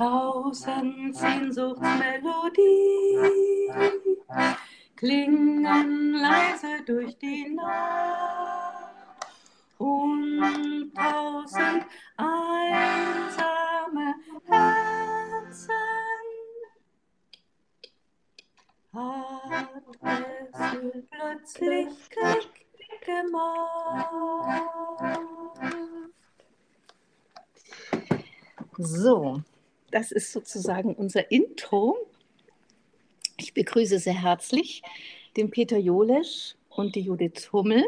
Tausend Sehnsuchtsmelodie klingen leise durch die Nacht und tausend einsame Herzen hat es plötzlich Klick gemacht. So, das ist sozusagen unser Intro. Ich begrüße sehr herzlich den Peter Jolesch und die Judith Hummel.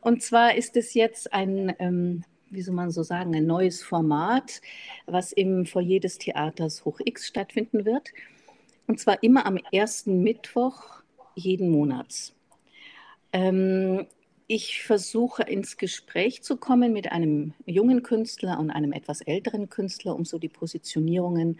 Und zwar ist es jetzt ein, ähm, wie soll man so sagen, ein neues Format, was im Foyer des Theaters Hoch X stattfinden wird. Und zwar immer am ersten Mittwoch jeden Monats. Ähm, ich versuche ins Gespräch zu kommen mit einem jungen Künstler und einem etwas älteren Künstler, um so die Positionierungen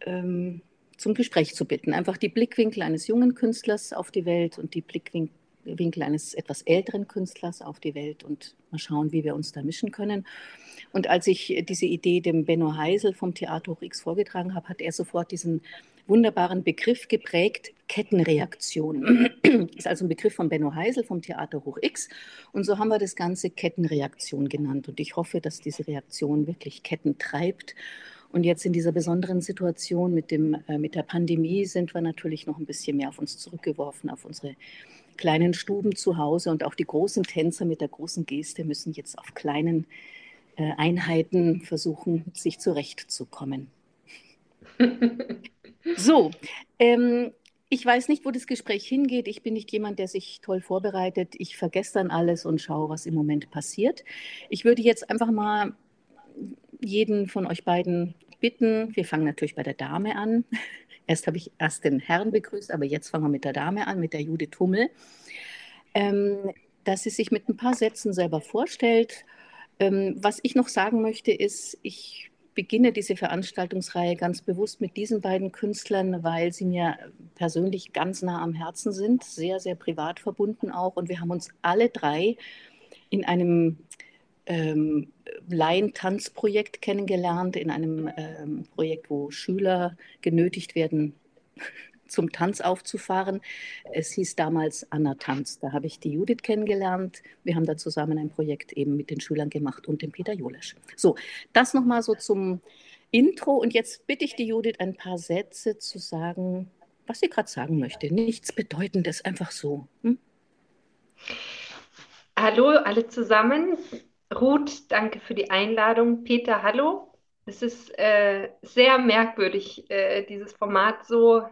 ähm, zum Gespräch zu bitten. Einfach die Blickwinkel eines jungen Künstlers auf die Welt und die Blickwinkel eines etwas älteren Künstlers auf die Welt und mal schauen, wie wir uns da mischen können. Und als ich diese Idee dem Benno Heisel vom Theater Hoch X vorgetragen habe, hat er sofort diesen wunderbaren Begriff geprägt, Kettenreaktion. Ist also ein Begriff von Benno Heisel vom Theater Hoch X. Und so haben wir das Ganze Kettenreaktion genannt. Und ich hoffe, dass diese Reaktion wirklich Ketten treibt. Und jetzt in dieser besonderen Situation mit, dem, äh, mit der Pandemie sind wir natürlich noch ein bisschen mehr auf uns zurückgeworfen, auf unsere kleinen Stuben zu Hause. Und auch die großen Tänzer mit der großen Geste müssen jetzt auf kleinen äh, Einheiten versuchen, sich zurechtzukommen. So, ähm, ich weiß nicht, wo das Gespräch hingeht. Ich bin nicht jemand, der sich toll vorbereitet. Ich vergesse dann alles und schaue, was im Moment passiert. Ich würde jetzt einfach mal jeden von euch beiden bitten. Wir fangen natürlich bei der Dame an. Erst habe ich erst den Herrn begrüßt, aber jetzt fangen wir mit der Dame an, mit der Judith Hummel. Ähm, dass sie sich mit ein paar Sätzen selber vorstellt. Ähm, was ich noch sagen möchte, ist, ich beginne diese Veranstaltungsreihe ganz bewusst mit diesen beiden Künstlern, weil sie mir persönlich ganz nah am Herzen sind, sehr, sehr privat verbunden auch. Und wir haben uns alle drei in einem ähm, Laientanzprojekt kennengelernt, in einem ähm, Projekt, wo Schüler genötigt werden, zum Tanz aufzufahren. Es hieß damals Anna Tanz. Da habe ich die Judith kennengelernt. Wir haben da zusammen ein Projekt eben mit den Schülern gemacht und dem Peter Jolesch. So, das nochmal so zum Intro. Und jetzt bitte ich die Judith, ein paar Sätze zu sagen, was sie gerade sagen möchte. Nichts Bedeutendes, einfach so. Hm? Hallo alle zusammen. Ruth, danke für die Einladung. Peter, hallo. Es ist äh, sehr merkwürdig, äh, dieses Format so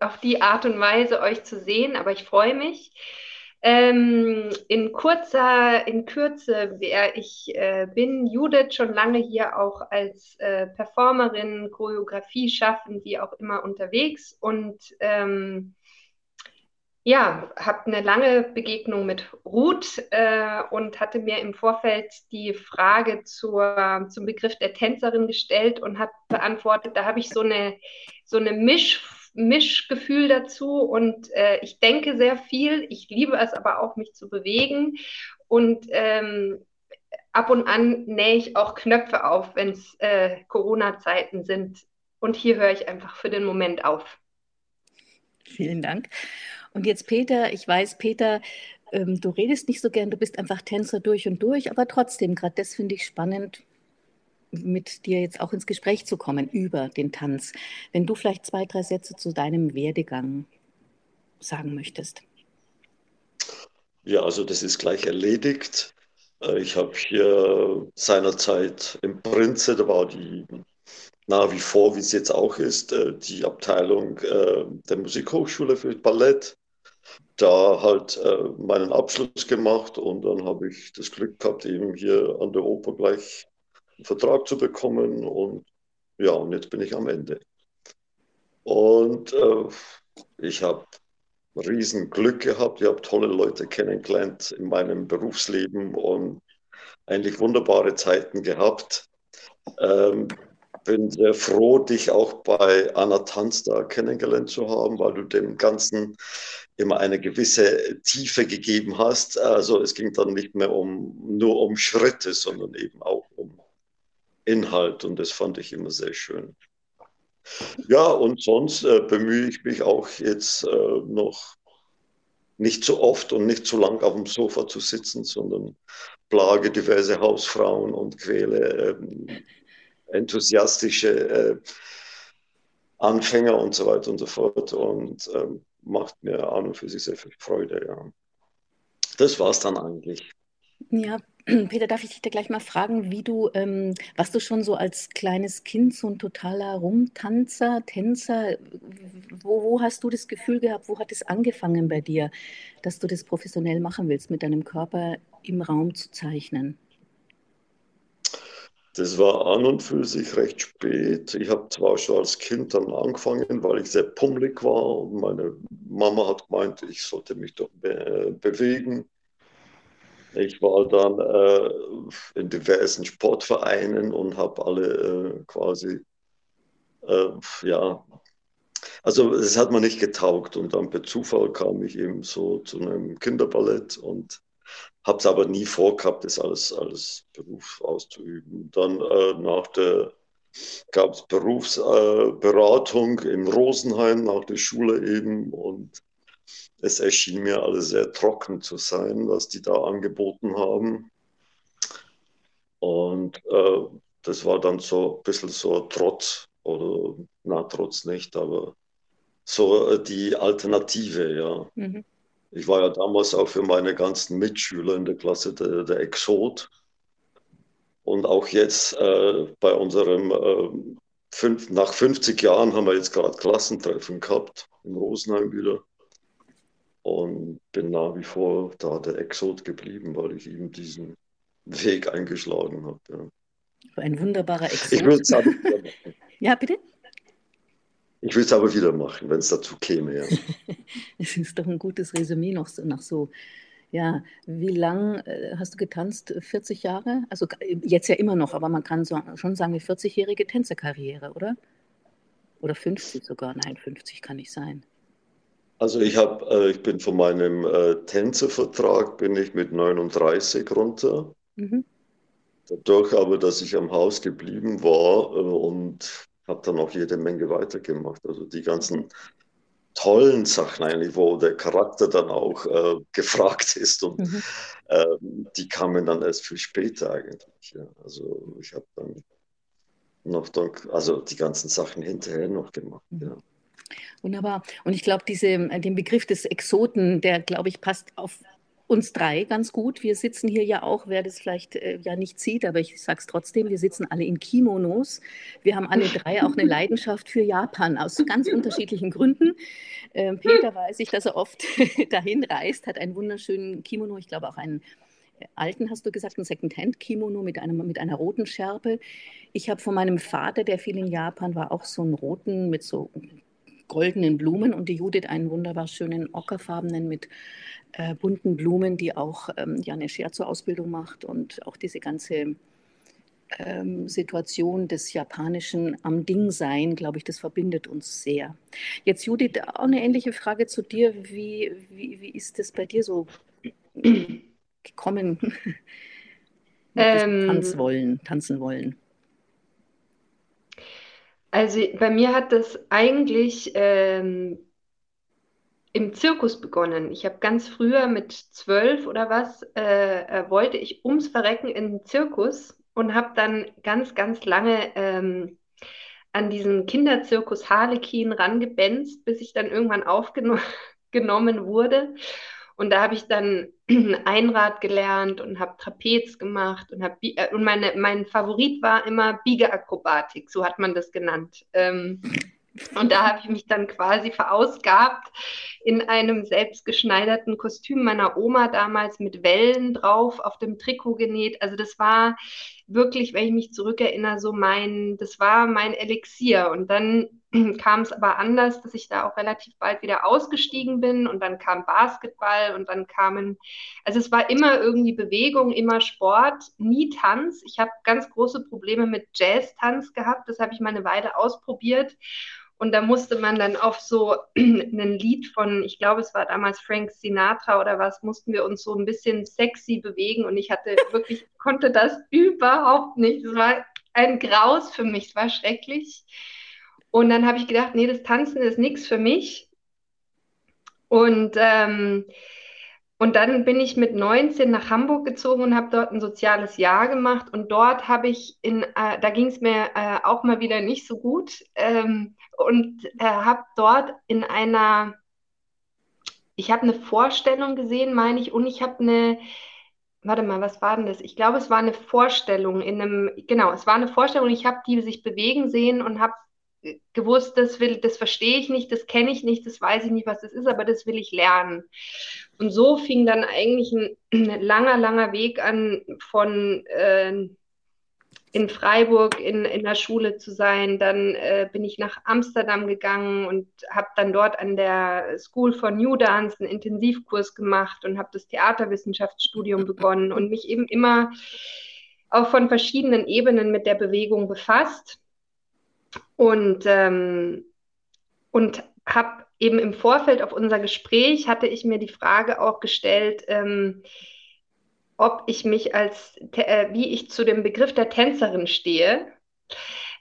auf die Art und Weise euch zu sehen, aber ich freue mich. Ähm, in kurzer, in Kürze, wer ich äh, bin, Judith, schon lange hier auch als äh, Performerin, Choreografie schaffen, wie auch immer unterwegs und ähm, ja, habe eine lange Begegnung mit Ruth äh, und hatte mir im Vorfeld die Frage zur, zum Begriff der Tänzerin gestellt und hat beantwortet, da habe ich so eine, so eine Misch Mischgefühl dazu und äh, ich denke sehr viel. Ich liebe es aber auch, mich zu bewegen und ähm, ab und an nähe ich auch Knöpfe auf, wenn es äh, Corona-Zeiten sind. Und hier höre ich einfach für den Moment auf. Vielen Dank. Und jetzt Peter, ich weiß, Peter, ähm, du redest nicht so gern, du bist einfach Tänzer durch und durch, aber trotzdem, gerade das finde ich spannend mit dir jetzt auch ins Gespräch zu kommen über den Tanz. Wenn du vielleicht zwei, drei Sätze zu deinem Werdegang sagen möchtest. Ja, also das ist gleich erledigt. Äh, ich habe hier seinerzeit im Prinze, da war die nach wie vor, wie es jetzt auch ist, äh, die Abteilung äh, der Musikhochschule für Ballett. Da halt meinen Abschluss gemacht und dann habe ich das Glück gehabt, eben hier an der Oper gleich einen Vertrag zu bekommen. Und ja, und jetzt bin ich am Ende. Und äh, ich habe riesen Glück gehabt. Ich habe tolle Leute kennengelernt in meinem Berufsleben und eigentlich wunderbare Zeiten gehabt. Ähm, bin sehr froh, dich auch bei Anna Tanz da kennengelernt zu haben, weil du dem Ganzen immer eine gewisse Tiefe gegeben hast. Also es ging dann nicht mehr um nur um Schritte, sondern eben auch um Inhalt und das fand ich immer sehr schön. Ja, und sonst äh, bemühe ich mich auch jetzt äh, noch nicht so oft und nicht so lang auf dem Sofa zu sitzen, sondern plage diverse Hausfrauen und quäle ähm, enthusiastische äh, Anfänger und so weiter und so fort und ähm, macht mir an und für sich sehr viel Freude. Ja. Das war es dann eigentlich. Ja, Peter, darf ich dich da gleich mal fragen, wie du, ähm, warst du schon so als kleines Kind so ein totaler Rumtanzer, Tänzer? Wo, wo hast du das Gefühl gehabt, wo hat es angefangen bei dir, dass du das professionell machen willst, mit deinem Körper im Raum zu zeichnen? Das war an und für sich recht spät. Ich habe zwar schon als Kind dann angefangen, weil ich sehr pummelig war und meine Mama hat gemeint, ich sollte mich doch be bewegen. Ich war dann äh, in diversen Sportvereinen und habe alle äh, quasi, äh, ja, also es hat mir nicht getaugt und dann per Zufall kam ich eben so zu einem Kinderballett und habe es aber nie vorgehabt, das alles als Beruf auszuüben. Dann äh, nach der gab es Berufsberatung äh, in Rosenheim nach der Schule eben und es erschien mir alles sehr trocken zu sein, was die da angeboten haben. Und äh, das war dann so ein bisschen so Trotz, oder na, Trotz nicht, aber so äh, die Alternative, ja. Mhm. Ich war ja damals auch für meine ganzen Mitschüler in der Klasse der, der Exot. Und auch jetzt äh, bei unserem, äh, fünf, nach 50 Jahren haben wir jetzt gerade Klassentreffen gehabt, in Rosenheim wieder und bin nach wie vor da der Exot geblieben, weil ich eben diesen Weg eingeschlagen habe. Ja. Ein wunderbarer Exot. Ich würde es aber wieder machen. ja, bitte? Ich will es aber wieder machen, wenn es dazu käme. Ja. Es ist doch ein gutes Resümee noch so, nach so. Ja, wie lang äh, hast du getanzt? 40 Jahre? Also jetzt ja immer noch, aber man kann so, schon sagen, eine 40-jährige Tänzerkarriere, oder? Oder 50 sogar? Nein, 50 kann nicht sein. Also ich habe, äh, ich bin von meinem äh, Tänzervertrag bin ich mit 39 runter. Mhm. Dadurch aber, dass ich am Haus geblieben war äh, und habe dann auch jede Menge weitergemacht. Also die ganzen tollen Sachen eigentlich, wo der Charakter dann auch äh, gefragt ist und mhm. äh, die kamen dann erst viel später eigentlich. Ja. Also ich habe dann noch, also die ganzen Sachen hinterher noch gemacht. Mhm. Ja. Wunderbar. Und ich glaube, äh, den Begriff des Exoten, der, glaube ich, passt auf uns drei ganz gut. Wir sitzen hier ja auch, wer das vielleicht äh, ja nicht sieht, aber ich sage es trotzdem, wir sitzen alle in Kimonos. Wir haben alle drei auch eine Leidenschaft für Japan aus ganz unterschiedlichen Gründen. Ähm, Peter weiß ich, dass er oft dahin reist, hat einen wunderschönen Kimono, ich glaube auch einen äh, alten, hast du gesagt, ein Secondhand-Kimono mit, mit einer roten Schärpe. Ich habe von meinem Vater, der viel in Japan war, auch so einen roten mit so goldenen Blumen und die Judith einen wunderbar schönen ockerfarbenen mit äh, bunten Blumen, die auch ähm, ja eine Scherzo-Ausbildung macht und auch diese ganze ähm, Situation des Japanischen am Ding sein, glaube ich, das verbindet uns sehr. Jetzt Judith, auch eine ähnliche Frage zu dir. Wie, wie, wie ist das bei dir so gekommen? ähm, Tanz wollen, tanzen wollen. Also bei mir hat das eigentlich ähm, im Zirkus begonnen. Ich habe ganz früher mit zwölf oder was, äh, äh, wollte ich ums Verrecken in den Zirkus und habe dann ganz, ganz lange ähm, an diesen Kinderzirkus Harlekin rangebenzt, bis ich dann irgendwann aufgenommen wurde. Und da habe ich dann Einrad gelernt und habe Trapez gemacht und habe äh, und meine, mein Favorit war immer Biegeakrobatik, so hat man das genannt. Ähm, und da habe ich mich dann quasi verausgabt in einem selbstgeschneiderten Kostüm meiner Oma damals mit Wellen drauf auf dem Trikot genäht. Also das war wirklich, wenn ich mich zurückerinnere, so mein, das war mein Elixier. Und dann kam es aber anders, dass ich da auch relativ bald wieder ausgestiegen bin und dann kam Basketball und dann kamen, also es war immer irgendwie Bewegung, immer Sport, nie Tanz. Ich habe ganz große Probleme mit Jazz-Tanz gehabt, das habe ich mal eine Weile ausprobiert und da musste man dann auf so ein Lied von, ich glaube, es war damals Frank Sinatra oder was, mussten wir uns so ein bisschen sexy bewegen. Und ich hatte wirklich, konnte das überhaupt nicht. Es war ein Graus für mich. Es war schrecklich. Und dann habe ich gedacht, nee, das Tanzen ist nichts für mich. Und, ähm, und dann bin ich mit 19 nach Hamburg gezogen und habe dort ein soziales Jahr gemacht. Und dort habe ich in, äh, da ging es mir äh, auch mal wieder nicht so gut. Ähm, und äh, habe dort in einer, ich habe eine Vorstellung gesehen, meine ich, und ich habe eine, warte mal, was war denn das? Ich glaube, es war eine Vorstellung in einem, genau, es war eine Vorstellung, ich habe die sich bewegen sehen und habe gewusst, das will, das verstehe ich nicht, das kenne ich nicht, das weiß ich nicht, was das ist, aber das will ich lernen. Und so fing dann eigentlich ein, ein langer, langer Weg an, von äh, in Freiburg in, in der Schule zu sein. Dann äh, bin ich nach Amsterdam gegangen und habe dann dort an der School for New Dance einen Intensivkurs gemacht und habe das Theaterwissenschaftsstudium begonnen und mich eben immer auch von verschiedenen Ebenen mit der Bewegung befasst und, ähm, und habe eben im Vorfeld auf unser Gespräch, hatte ich mir die Frage auch gestellt, ähm, ob ich mich als, äh, wie ich zu dem Begriff der Tänzerin stehe.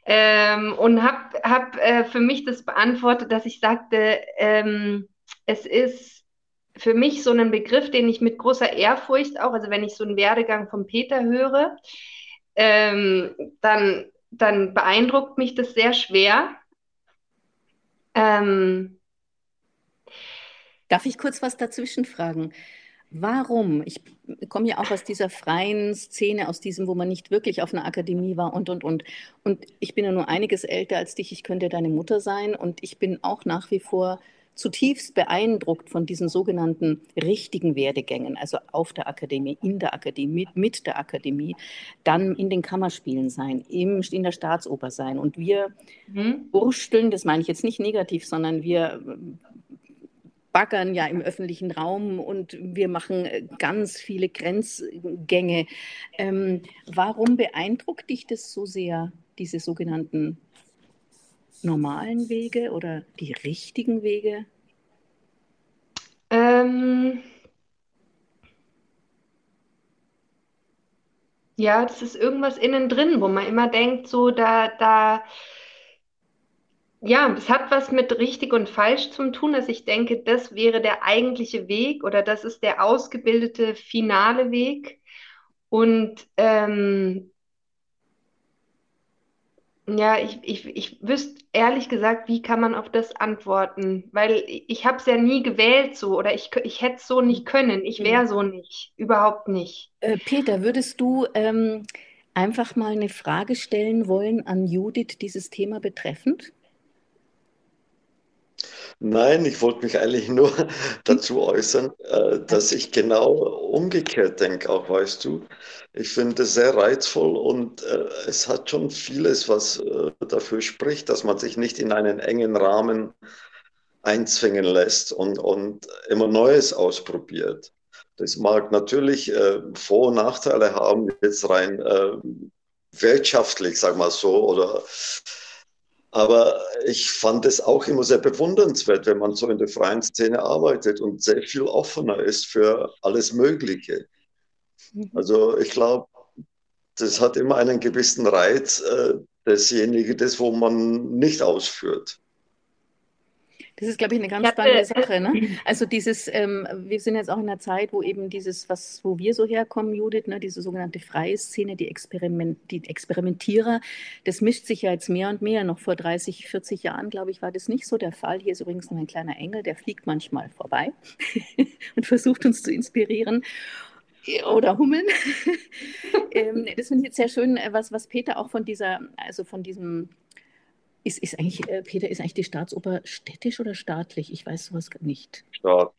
Ähm, und habe hab, äh, für mich das beantwortet, dass ich sagte, ähm, es ist für mich so ein Begriff, den ich mit großer Ehrfurcht auch, also wenn ich so einen Werdegang von Peter höre, ähm, dann dann beeindruckt mich das sehr schwer. Ähm, Darf ich kurz was dazwischen fragen? Warum? Ich komme ja auch aus dieser freien Szene, aus diesem, wo man nicht wirklich auf einer Akademie war und, und, und. Und ich bin ja nur einiges älter als dich. Ich könnte deine Mutter sein. Und ich bin auch nach wie vor zutiefst beeindruckt von diesen sogenannten richtigen Werdegängen, also auf der Akademie, in der Akademie, mit der Akademie, dann in den Kammerspielen sein, im, in der Staatsoper sein. Und wir mhm. wursteln, das meine ich jetzt nicht negativ, sondern wir baggern ja im öffentlichen Raum und wir machen ganz viele Grenzgänge. Ähm, warum beeindruckt dich das so sehr, diese sogenannten normalen Wege oder die richtigen Wege? Ähm, ja, das ist irgendwas innen drin, wo man immer denkt, so da, da, ja, es hat was mit richtig und falsch zu tun, dass ich denke, das wäre der eigentliche Weg oder das ist der ausgebildete finale Weg. Und ähm, ja, ich, ich, ich wüsste ehrlich gesagt, wie kann man auf das antworten? Weil ich habe es ja nie gewählt so oder ich, ich hätte es so nicht können. Ich wäre so nicht, überhaupt nicht. Äh, Peter, würdest du ähm, einfach mal eine Frage stellen wollen an Judith, dieses Thema betreffend? Nein, ich wollte mich eigentlich nur dazu äußern, äh, dass ich genau umgekehrt denke, auch weißt du. Ich finde es sehr reizvoll und äh, es hat schon vieles, was äh, dafür spricht, dass man sich nicht in einen engen Rahmen einzwingen lässt und, und immer Neues ausprobiert. Das mag natürlich Vor- und Nachteile haben, jetzt rein wirtschaftlich, sag mal so, oder aber ich fand es auch immer sehr bewundernswert, wenn man so in der freien Szene arbeitet und sehr viel offener ist für alles Mögliche. Mhm. Also ich glaube, das hat immer einen gewissen Reiz, äh, dasjenige, das, wo man nicht ausführt. Das ist, glaube ich, eine ganz ja, spannende Sache. Ne? Also dieses, ähm, wir sind jetzt auch in einer Zeit, wo eben dieses, was, wo wir so herkommen, Judith, ne, diese sogenannte freie Szene, die, Experiment, die Experimentierer, das mischt sich ja jetzt mehr und mehr. Noch vor 30, 40 Jahren, glaube ich, war das nicht so der Fall. Hier ist übrigens noch ein kleiner Engel, der fliegt manchmal vorbei und versucht uns zu inspirieren oder Hummeln. ähm, das finde ich jetzt sehr schön, was, was Peter auch von dieser, also von diesem ist, ist eigentlich, äh, Peter, ist eigentlich die Staatsoper städtisch oder staatlich? Ich weiß sowas nicht. Staat,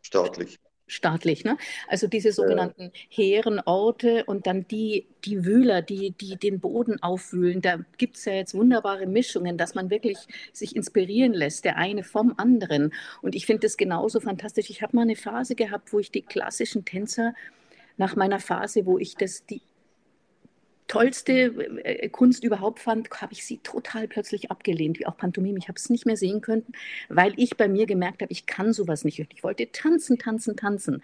staatlich. Staatlich, ne? Also diese sogenannten ja. hehren Orte und dann die, die Wühler, die, die den Boden aufwühlen. Da gibt es ja jetzt wunderbare Mischungen, dass man wirklich sich inspirieren lässt, der eine vom anderen. Und ich finde das genauso fantastisch. Ich habe mal eine Phase gehabt, wo ich die klassischen Tänzer nach meiner Phase, wo ich das, die tollste äh, Kunst überhaupt fand, habe ich sie total plötzlich abgelehnt, wie auch Pantomime. Ich habe es nicht mehr sehen können, weil ich bei mir gemerkt habe, ich kann sowas nicht. Ich wollte tanzen, tanzen, tanzen.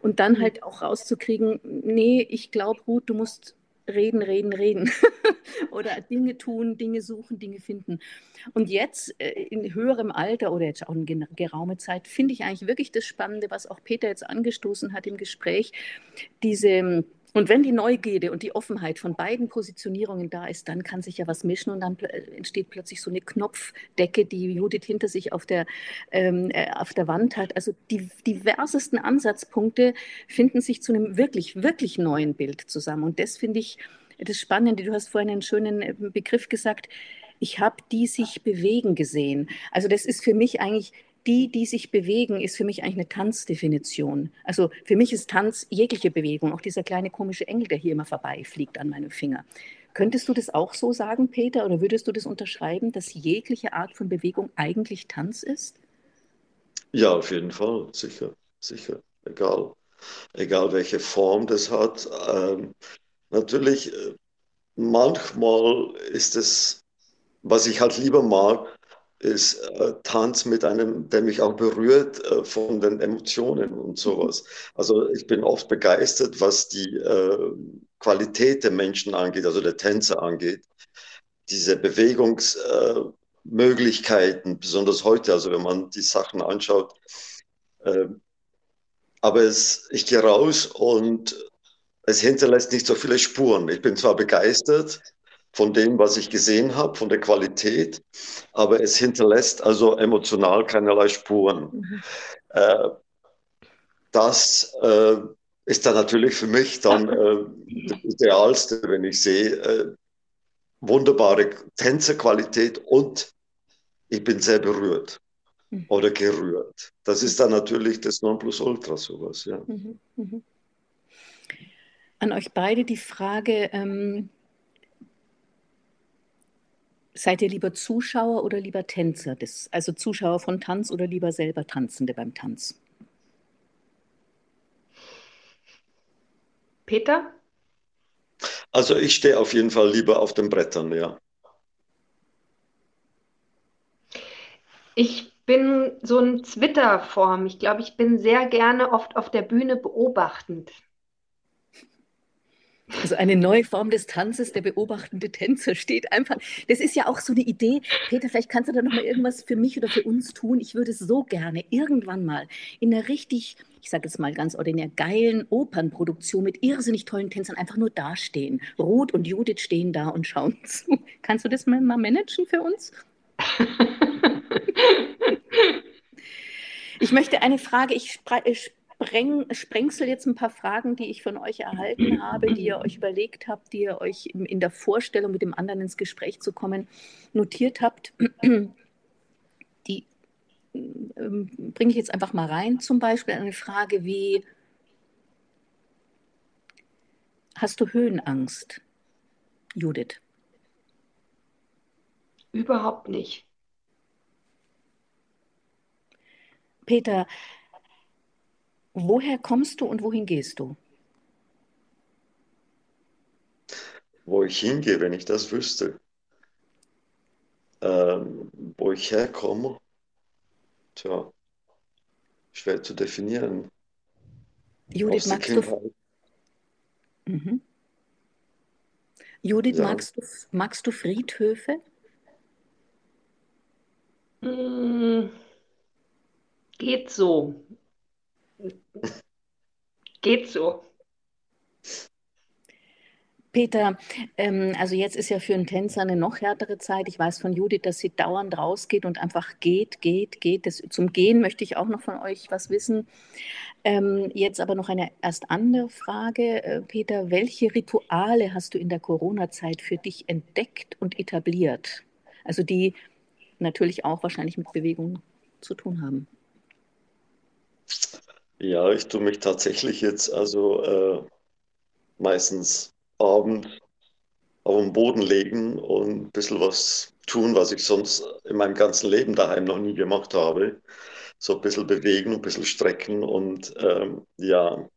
Und dann halt auch rauszukriegen, nee, ich glaube, Ruth, du musst reden, reden, reden. oder Dinge tun, Dinge suchen, Dinge finden. Und jetzt äh, in höherem Alter oder jetzt auch in geraume Zeit finde ich eigentlich wirklich das Spannende, was auch Peter jetzt angestoßen hat im Gespräch, diese und wenn die Neugierde und die Offenheit von beiden Positionierungen da ist, dann kann sich ja was mischen und dann entsteht plötzlich so eine Knopfdecke, die Judith hinter sich auf der, ähm, äh, auf der Wand hat. Also die diversesten Ansatzpunkte finden sich zu einem wirklich, wirklich neuen Bild zusammen. Und das finde ich das Spannende. Du hast vorhin einen schönen äh, Begriff gesagt. Ich habe die sich bewegen gesehen. Also das ist für mich eigentlich die, die sich bewegen, ist für mich eigentlich eine Tanzdefinition. Also für mich ist Tanz jegliche Bewegung, auch dieser kleine komische Engel, der hier immer vorbeifliegt an meinem Finger. Könntest du das auch so sagen, Peter, oder würdest du das unterschreiben, dass jegliche Art von Bewegung eigentlich Tanz ist? Ja, auf jeden Fall, sicher, sicher, egal, egal welche Form das hat. Ähm, natürlich, äh, manchmal ist es, was ich halt lieber mag, ist äh, Tanz mit einem, der mich auch berührt äh, von den Emotionen und sowas. Also ich bin oft begeistert, was die äh, Qualität der Menschen angeht, also der Tänzer angeht. Diese Bewegungsmöglichkeiten, besonders heute, also wenn man die Sachen anschaut. Ähm, aber es, ich gehe raus und es hinterlässt nicht so viele Spuren. Ich bin zwar begeistert, von dem, was ich gesehen habe, von der Qualität, aber es hinterlässt also emotional keinerlei Spuren. Mhm. Äh, das äh, ist dann natürlich für mich dann äh, das Idealste, wenn ich sehe, äh, wunderbare Tänzerqualität und ich bin sehr berührt mhm. oder gerührt. Das ist dann natürlich das Nonplusultra, sowas, ja. Mhm. mhm. An euch beide die Frage, ähm Seid ihr lieber Zuschauer oder lieber Tänzer? Das, also Zuschauer von Tanz oder lieber selber Tanzende beim Tanz? Peter? Also ich stehe auf jeden Fall lieber auf den Brettern, ja. Ich bin so ein Twitter-Form. Ich glaube, ich bin sehr gerne oft auf der Bühne beobachtend. Also eine neue Form des Tanzes, der beobachtende Tänzer steht einfach. Das ist ja auch so eine Idee. Peter, vielleicht kannst du da noch mal irgendwas für mich oder für uns tun. Ich würde so gerne irgendwann mal in einer richtig, ich sage jetzt mal ganz ordinär, geilen Opernproduktion mit irrsinnig tollen Tänzern einfach nur dastehen. Ruth und Judith stehen da und schauen zu. Kannst du das mal managen für uns? ich möchte eine Frage, ich spreng, sprengsel jetzt ein paar Fragen, die ich von euch erhalten habe, die ihr euch überlegt habt, die ihr euch in der Vorstellung mit dem anderen ins Gespräch zu kommen notiert habt. Die ähm, bringe ich jetzt einfach mal rein. Zum Beispiel eine Frage wie, hast du Höhenangst, Judith? Überhaupt nicht. Peter, Woher kommst du und wohin gehst du? Wo ich hingehe, wenn ich das wüsste. Ähm, wo ich herkomme, tja, schwer zu definieren. Judith, magst du, mhm. Judith ja. magst, du, magst du Friedhöfe? Mm, geht so. Geht so. Peter, ähm, also jetzt ist ja für einen Tänzer eine noch härtere Zeit. Ich weiß von Judith, dass sie dauernd rausgeht und einfach geht, geht, geht. Das, zum Gehen möchte ich auch noch von euch was wissen. Ähm, jetzt aber noch eine erst andere Frage. Äh, Peter, welche Rituale hast du in der Corona-Zeit für dich entdeckt und etabliert? Also die natürlich auch wahrscheinlich mit Bewegung zu tun haben. Ja, ich tue mich tatsächlich jetzt also äh, meistens abends auf den Boden legen und ein bisschen was tun, was ich sonst in meinem ganzen Leben daheim noch nie gemacht habe. So ein bisschen bewegen, ein bisschen strecken und ähm, ja,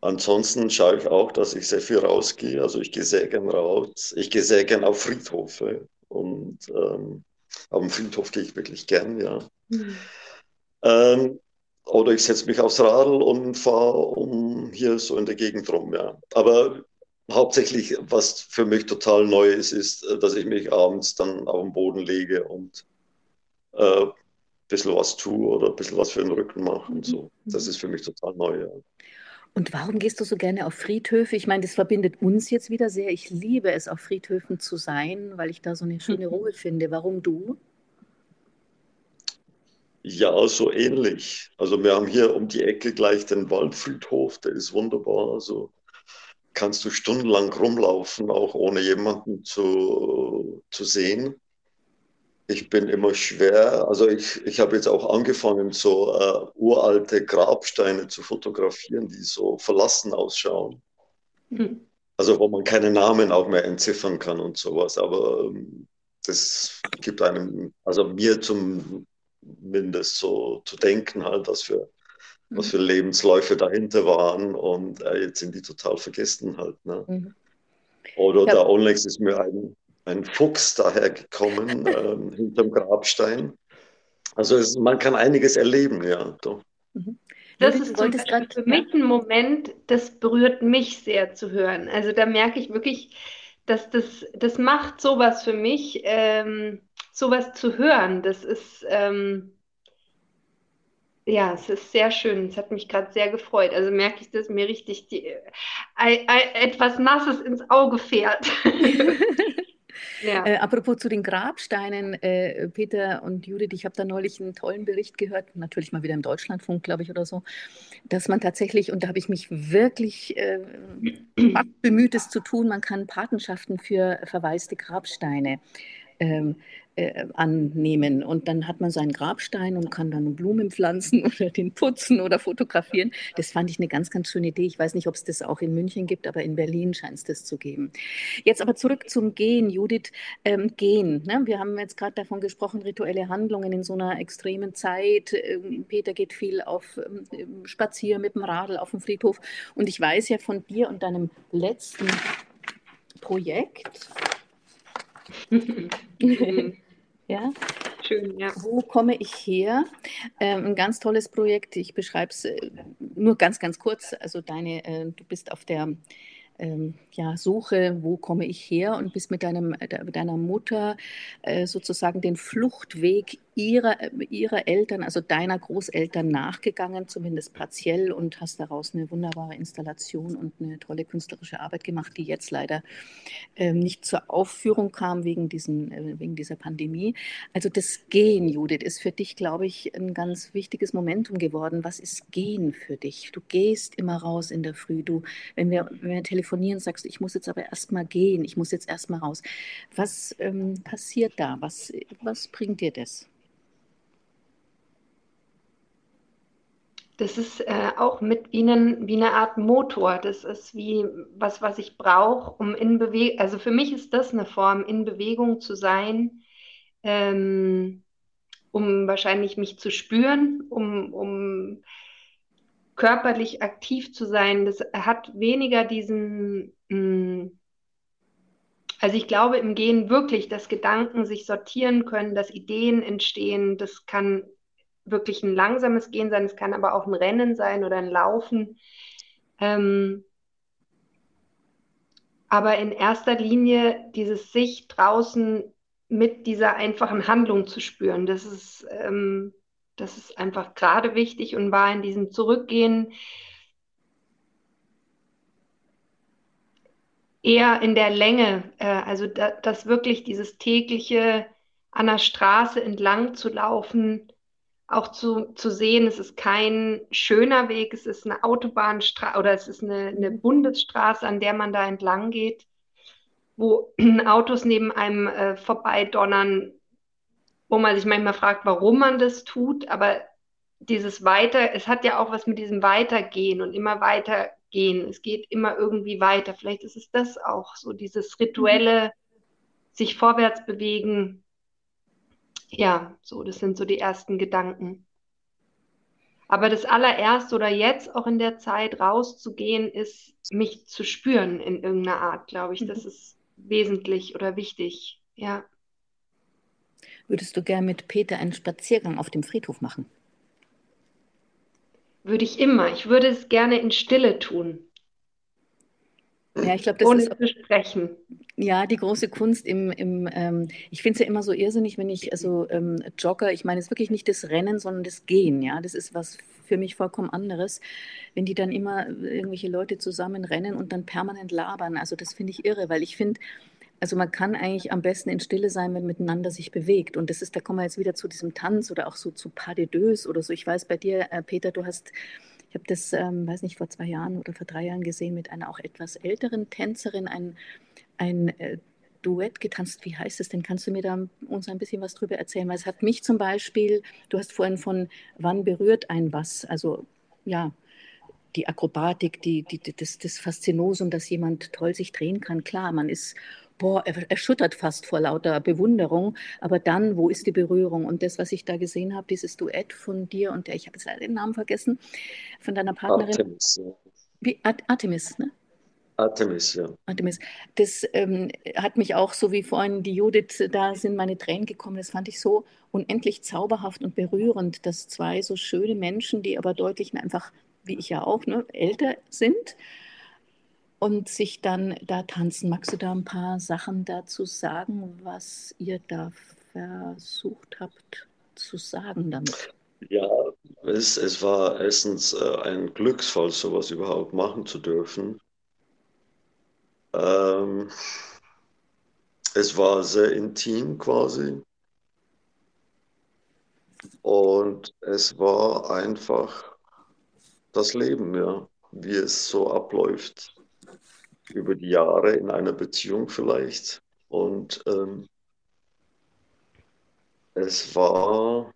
ansonsten schaue ich auch, dass ich sehr viel rausgehe. Also ich gehe sehr gern raus. Ich gehe sehr gern auf Friedhofe und ähm, auf dem Friedhof gehe ich wirklich gern, ja. Mhm. Ähm, oder ich setze mich aufs Radl und fahre um hier so in der Gegend rum, ja. Aber hauptsächlich, was für mich total neu ist, ist, äh, dass ich mich abends dann auf den Boden lege und äh, ein bisschen was tue oder ein bisschen was für den Rücken mache und so. Das ist für mich total neu. Ja. Und warum gehst du so gerne auf Friedhöfe? Ich meine, das verbindet uns jetzt wieder sehr. Ich liebe es, auf Friedhöfen zu sein, weil ich da so eine schöne Ruhe finde. Warum du? Ja, so ähnlich. Also wir haben hier um die Ecke gleich den Waldfriedhof, der ist wunderbar. Also kannst du stundenlang rumlaufen, auch ohne jemanden zu, zu sehen. Ich bin immer schwer, also ich, ich habe jetzt auch angefangen, so äh, uralte Grabsteine zu fotografieren, die so verlassen ausschauen. Mhm. Also wo man keine Namen auch mehr entziffern kann und sowas. Aber ähm, das gibt einem, also mir zumindest so zu denken halt, was für, mhm. was für Lebensläufe dahinter waren und äh, jetzt sind die total vergessen halt. Ne? Mhm. Oder ja. der Onlex ist mir ein ein Fuchs dahergekommen ähm, hinterm Grabstein. Also es, man kann einiges erleben, ja. Doch. Mhm. Das ist zum für mich ein Moment, das berührt mich sehr zu hören. Also da merke ich wirklich, dass das, das macht sowas für mich, ähm, sowas zu hören. Das ist, ähm, ja, es ist sehr schön. Es hat mich gerade sehr gefreut. Also merke ich, dass mir richtig die, äh, äh, etwas Nasses ins Auge fährt. Ja. Äh, apropos zu den Grabsteinen, äh, Peter und Judith, ich habe da neulich einen tollen Bericht gehört, natürlich mal wieder im Deutschlandfunk, glaube ich, oder so, dass man tatsächlich, und da habe ich mich wirklich äh, bemüht, es zu tun, man kann Patenschaften für verwaiste Grabsteine ähm, äh, annehmen. Und dann hat man seinen Grabstein und kann dann Blumen pflanzen oder den putzen oder fotografieren. Das fand ich eine ganz, ganz schöne Idee. Ich weiß nicht, ob es das auch in München gibt, aber in Berlin scheint es das zu geben. Jetzt aber zurück zum Gehen, Judith. Ähm, Gehen. Ne? Wir haben jetzt gerade davon gesprochen, rituelle Handlungen in so einer extremen Zeit. Ähm, Peter geht viel auf ähm, Spazier mit dem Radl auf dem Friedhof. Und ich weiß ja von dir und deinem letzten Projekt, ja. Schön, ja. Wo komme ich her? Ähm, ein ganz tolles Projekt. Ich beschreibe es äh, nur ganz, ganz kurz. Also deine, äh, du bist auf der ähm, ja, Suche, wo komme ich her und bist mit deinem, äh, deiner Mutter äh, sozusagen den Fluchtweg ihrer, ihrer Eltern, also deiner Großeltern nachgegangen, zumindest partiell, und hast daraus eine wunderbare Installation und eine tolle künstlerische Arbeit gemacht, die jetzt leider ähm, nicht zur Aufführung kam wegen, diesen, äh, wegen dieser Pandemie. Also das Gehen, Judith, ist für dich, glaube ich, ein ganz wichtiges Momentum geworden. Was ist Gehen für dich? Du gehst immer raus in der Früh. Du, wenn wir, wenn wir telefonieren, sagst du, ich muss jetzt aber erst mal gehen, ich muss jetzt erst mal raus. Was ähm, passiert da? Was, was bringt dir das? Das ist äh, auch mit wie, einen, wie eine Art Motor. Das ist wie was, was ich brauche, um in Bewegung, also für mich ist das eine Form, in Bewegung zu sein, ähm, um wahrscheinlich mich zu spüren, um, um körperlich aktiv zu sein. Das hat weniger diesen, mh, mm, also ich glaube im Gehen wirklich, dass Gedanken sich sortieren können, dass Ideen entstehen. Das kann wirklich ein langsames Gehen sein, es kann aber auch ein Rennen sein oder ein Laufen. Ähm, aber in erster Linie dieses sich draußen mit dieser einfachen Handlung zu spüren, das ist, ähm, das ist einfach gerade wichtig und war in diesem Zurückgehen eher in der Länge, äh, also da, dass wirklich dieses tägliche an der Straße entlang zu laufen, auch zu, zu sehen, es ist kein schöner Weg, es ist eine Autobahnstraße oder es ist eine, eine Bundesstraße, an der man da entlang geht, wo Autos neben einem äh, vorbeidonnern, wo man sich manchmal fragt, warum man das tut, aber dieses Weiter, es hat ja auch was mit diesem Weitergehen und immer weitergehen. Es geht immer irgendwie weiter. Vielleicht ist es das auch, so dieses rituelle, sich vorwärts bewegen, ja, so, das sind so die ersten Gedanken. Aber das allererste oder jetzt auch in der Zeit rauszugehen, ist mich zu spüren in irgendeiner Art, glaube ich. Das mhm. ist wesentlich oder wichtig, ja. Würdest du gern mit Peter einen Spaziergang auf dem Friedhof machen? Würde ich immer. Ich würde es gerne in Stille tun. Ja, ich glaube, das ohne ist zu sprechen. ja die große Kunst im, im ähm, ich finde es ja immer so irrsinnig, wenn ich also ähm, Jogger, ich meine es ist wirklich nicht das Rennen, sondern das Gehen, ja, das ist was für mich vollkommen anderes, wenn die dann immer irgendwelche Leute zusammen rennen und dann permanent labern, also das finde ich irre, weil ich finde, also man kann eigentlich am besten in Stille sein, wenn miteinander sich bewegt. Und das ist, da kommen wir jetzt wieder zu diesem Tanz oder auch so zu Pas de Deux oder so. Ich weiß bei dir, äh, Peter, du hast ich habe das, ähm, weiß nicht, vor zwei Jahren oder vor drei Jahren gesehen mit einer auch etwas älteren Tänzerin, ein, ein äh, Duett getanzt. Wie heißt es denn? Kannst du mir da uns ein bisschen was drüber erzählen? Weil es hat mich zum Beispiel, du hast vorhin von wann berührt ein was, also ja, die Akrobatik, die, die, das, das Faszinosum, dass jemand toll sich drehen kann. Klar, man ist boah, erschüttert fast vor lauter Bewunderung. Aber dann, wo ist die Berührung? Und das, was ich da gesehen habe, dieses Duett von dir und der, ich habe jetzt leider den Namen vergessen, von deiner Partnerin. Artemis. Ja. Wie, Artemis, ne? Artemis, ja. Artemis. Das ähm, hat mich auch, so wie vorhin die Judith, da sind meine Tränen gekommen. Das fand ich so unendlich zauberhaft und berührend, dass zwei so schöne Menschen, die aber deutlich einfach, wie ich ja auch, ne, älter sind, und sich dann da tanzen. Magst du da ein paar Sachen dazu sagen, was ihr da versucht habt zu sagen damit? Ja, es, es war erstens äh, ein Glücksfall, sowas überhaupt machen zu dürfen. Ähm, es war sehr intim quasi. Und es war einfach das Leben, ja, wie es so abläuft über die Jahre in einer Beziehung vielleicht. Und ähm, es war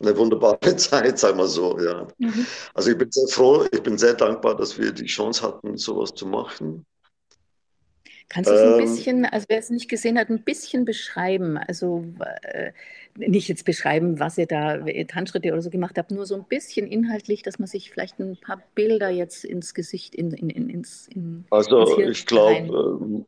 eine wunderbare Zeit, sagen wir so, ja. Mhm. Also ich bin sehr froh, ich bin sehr dankbar, dass wir die Chance hatten, sowas zu machen. Kannst du es ein ähm, bisschen, also wer es nicht gesehen hat, ein bisschen beschreiben? Also äh, nicht jetzt beschreiben, was ihr da, Tanzschritte oder so gemacht habt, nur so ein bisschen inhaltlich, dass man sich vielleicht ein paar Bilder jetzt ins Gesicht, in, in, in, ins in, Also ins ich glaube,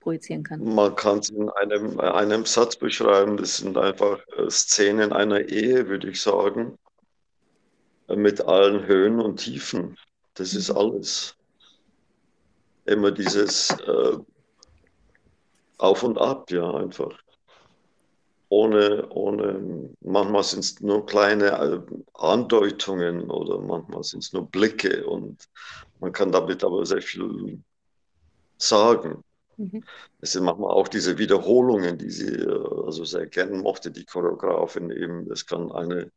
projizieren kann. Man kann es in einem, einem Satz beschreiben, das sind einfach äh, Szenen einer Ehe, würde ich sagen, mit allen Höhen und Tiefen. Das ist mhm. alles immer dieses äh, Auf und Ab, ja, einfach. Ohne, ohne, manchmal sind es nur kleine äh, Andeutungen oder manchmal sind es nur Blicke und man kann damit aber sehr viel sagen. Mhm. Es sind manchmal auch diese Wiederholungen, die sie äh, also sehr gerne mochte, die Choreografin eben. Das kann eine,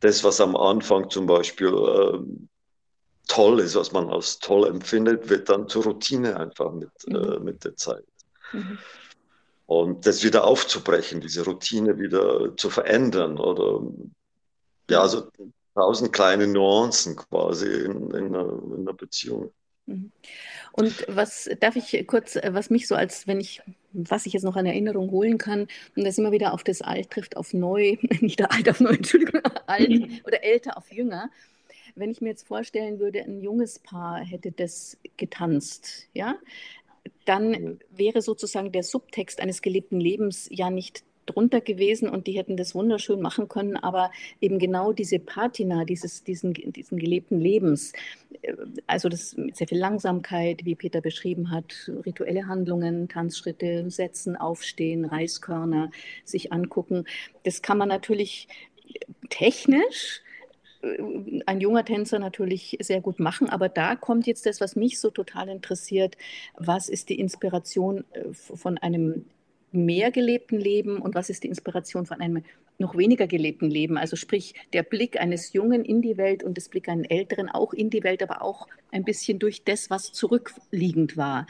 das, was am Anfang zum Beispiel äh, toll ist, was man als toll empfindet, wird dann zur Routine einfach mit, mhm. äh, mit der Zeit. Mhm. Und das wieder aufzubrechen, diese Routine wieder zu verändern oder ja, mhm. also tausend kleine Nuancen quasi in, in, einer, in einer Beziehung. Mhm. Und was darf ich kurz, was mich so als, wenn ich, was ich jetzt noch an Erinnerung holen kann, und das immer wieder auf das Alt trifft, auf neu, nicht alt auf neu, Entschuldigung, alt oder älter auf jünger, wenn ich mir jetzt vorstellen würde, ein junges Paar hätte das getanzt, ja, dann wäre sozusagen der Subtext eines gelebten Lebens ja nicht drunter gewesen und die hätten das wunderschön machen können, aber eben genau diese Patina dieses, diesen, diesen gelebten Lebens, äh, also das mit sehr viel Langsamkeit, wie Peter beschrieben hat, rituelle Handlungen, Tanzschritte, Setzen, Aufstehen, Reiskörner, sich angucken, das kann man natürlich technisch ein junger Tänzer natürlich sehr gut machen. Aber da kommt jetzt das, was mich so total interessiert. Was ist die Inspiration äh, von einem mehr gelebten Leben und was ist die Inspiration von einem noch weniger gelebten Leben? Also sprich, der Blick eines Jungen in die Welt und das Blick eines Älteren auch in die Welt, aber auch ein bisschen durch das, was zurückliegend war.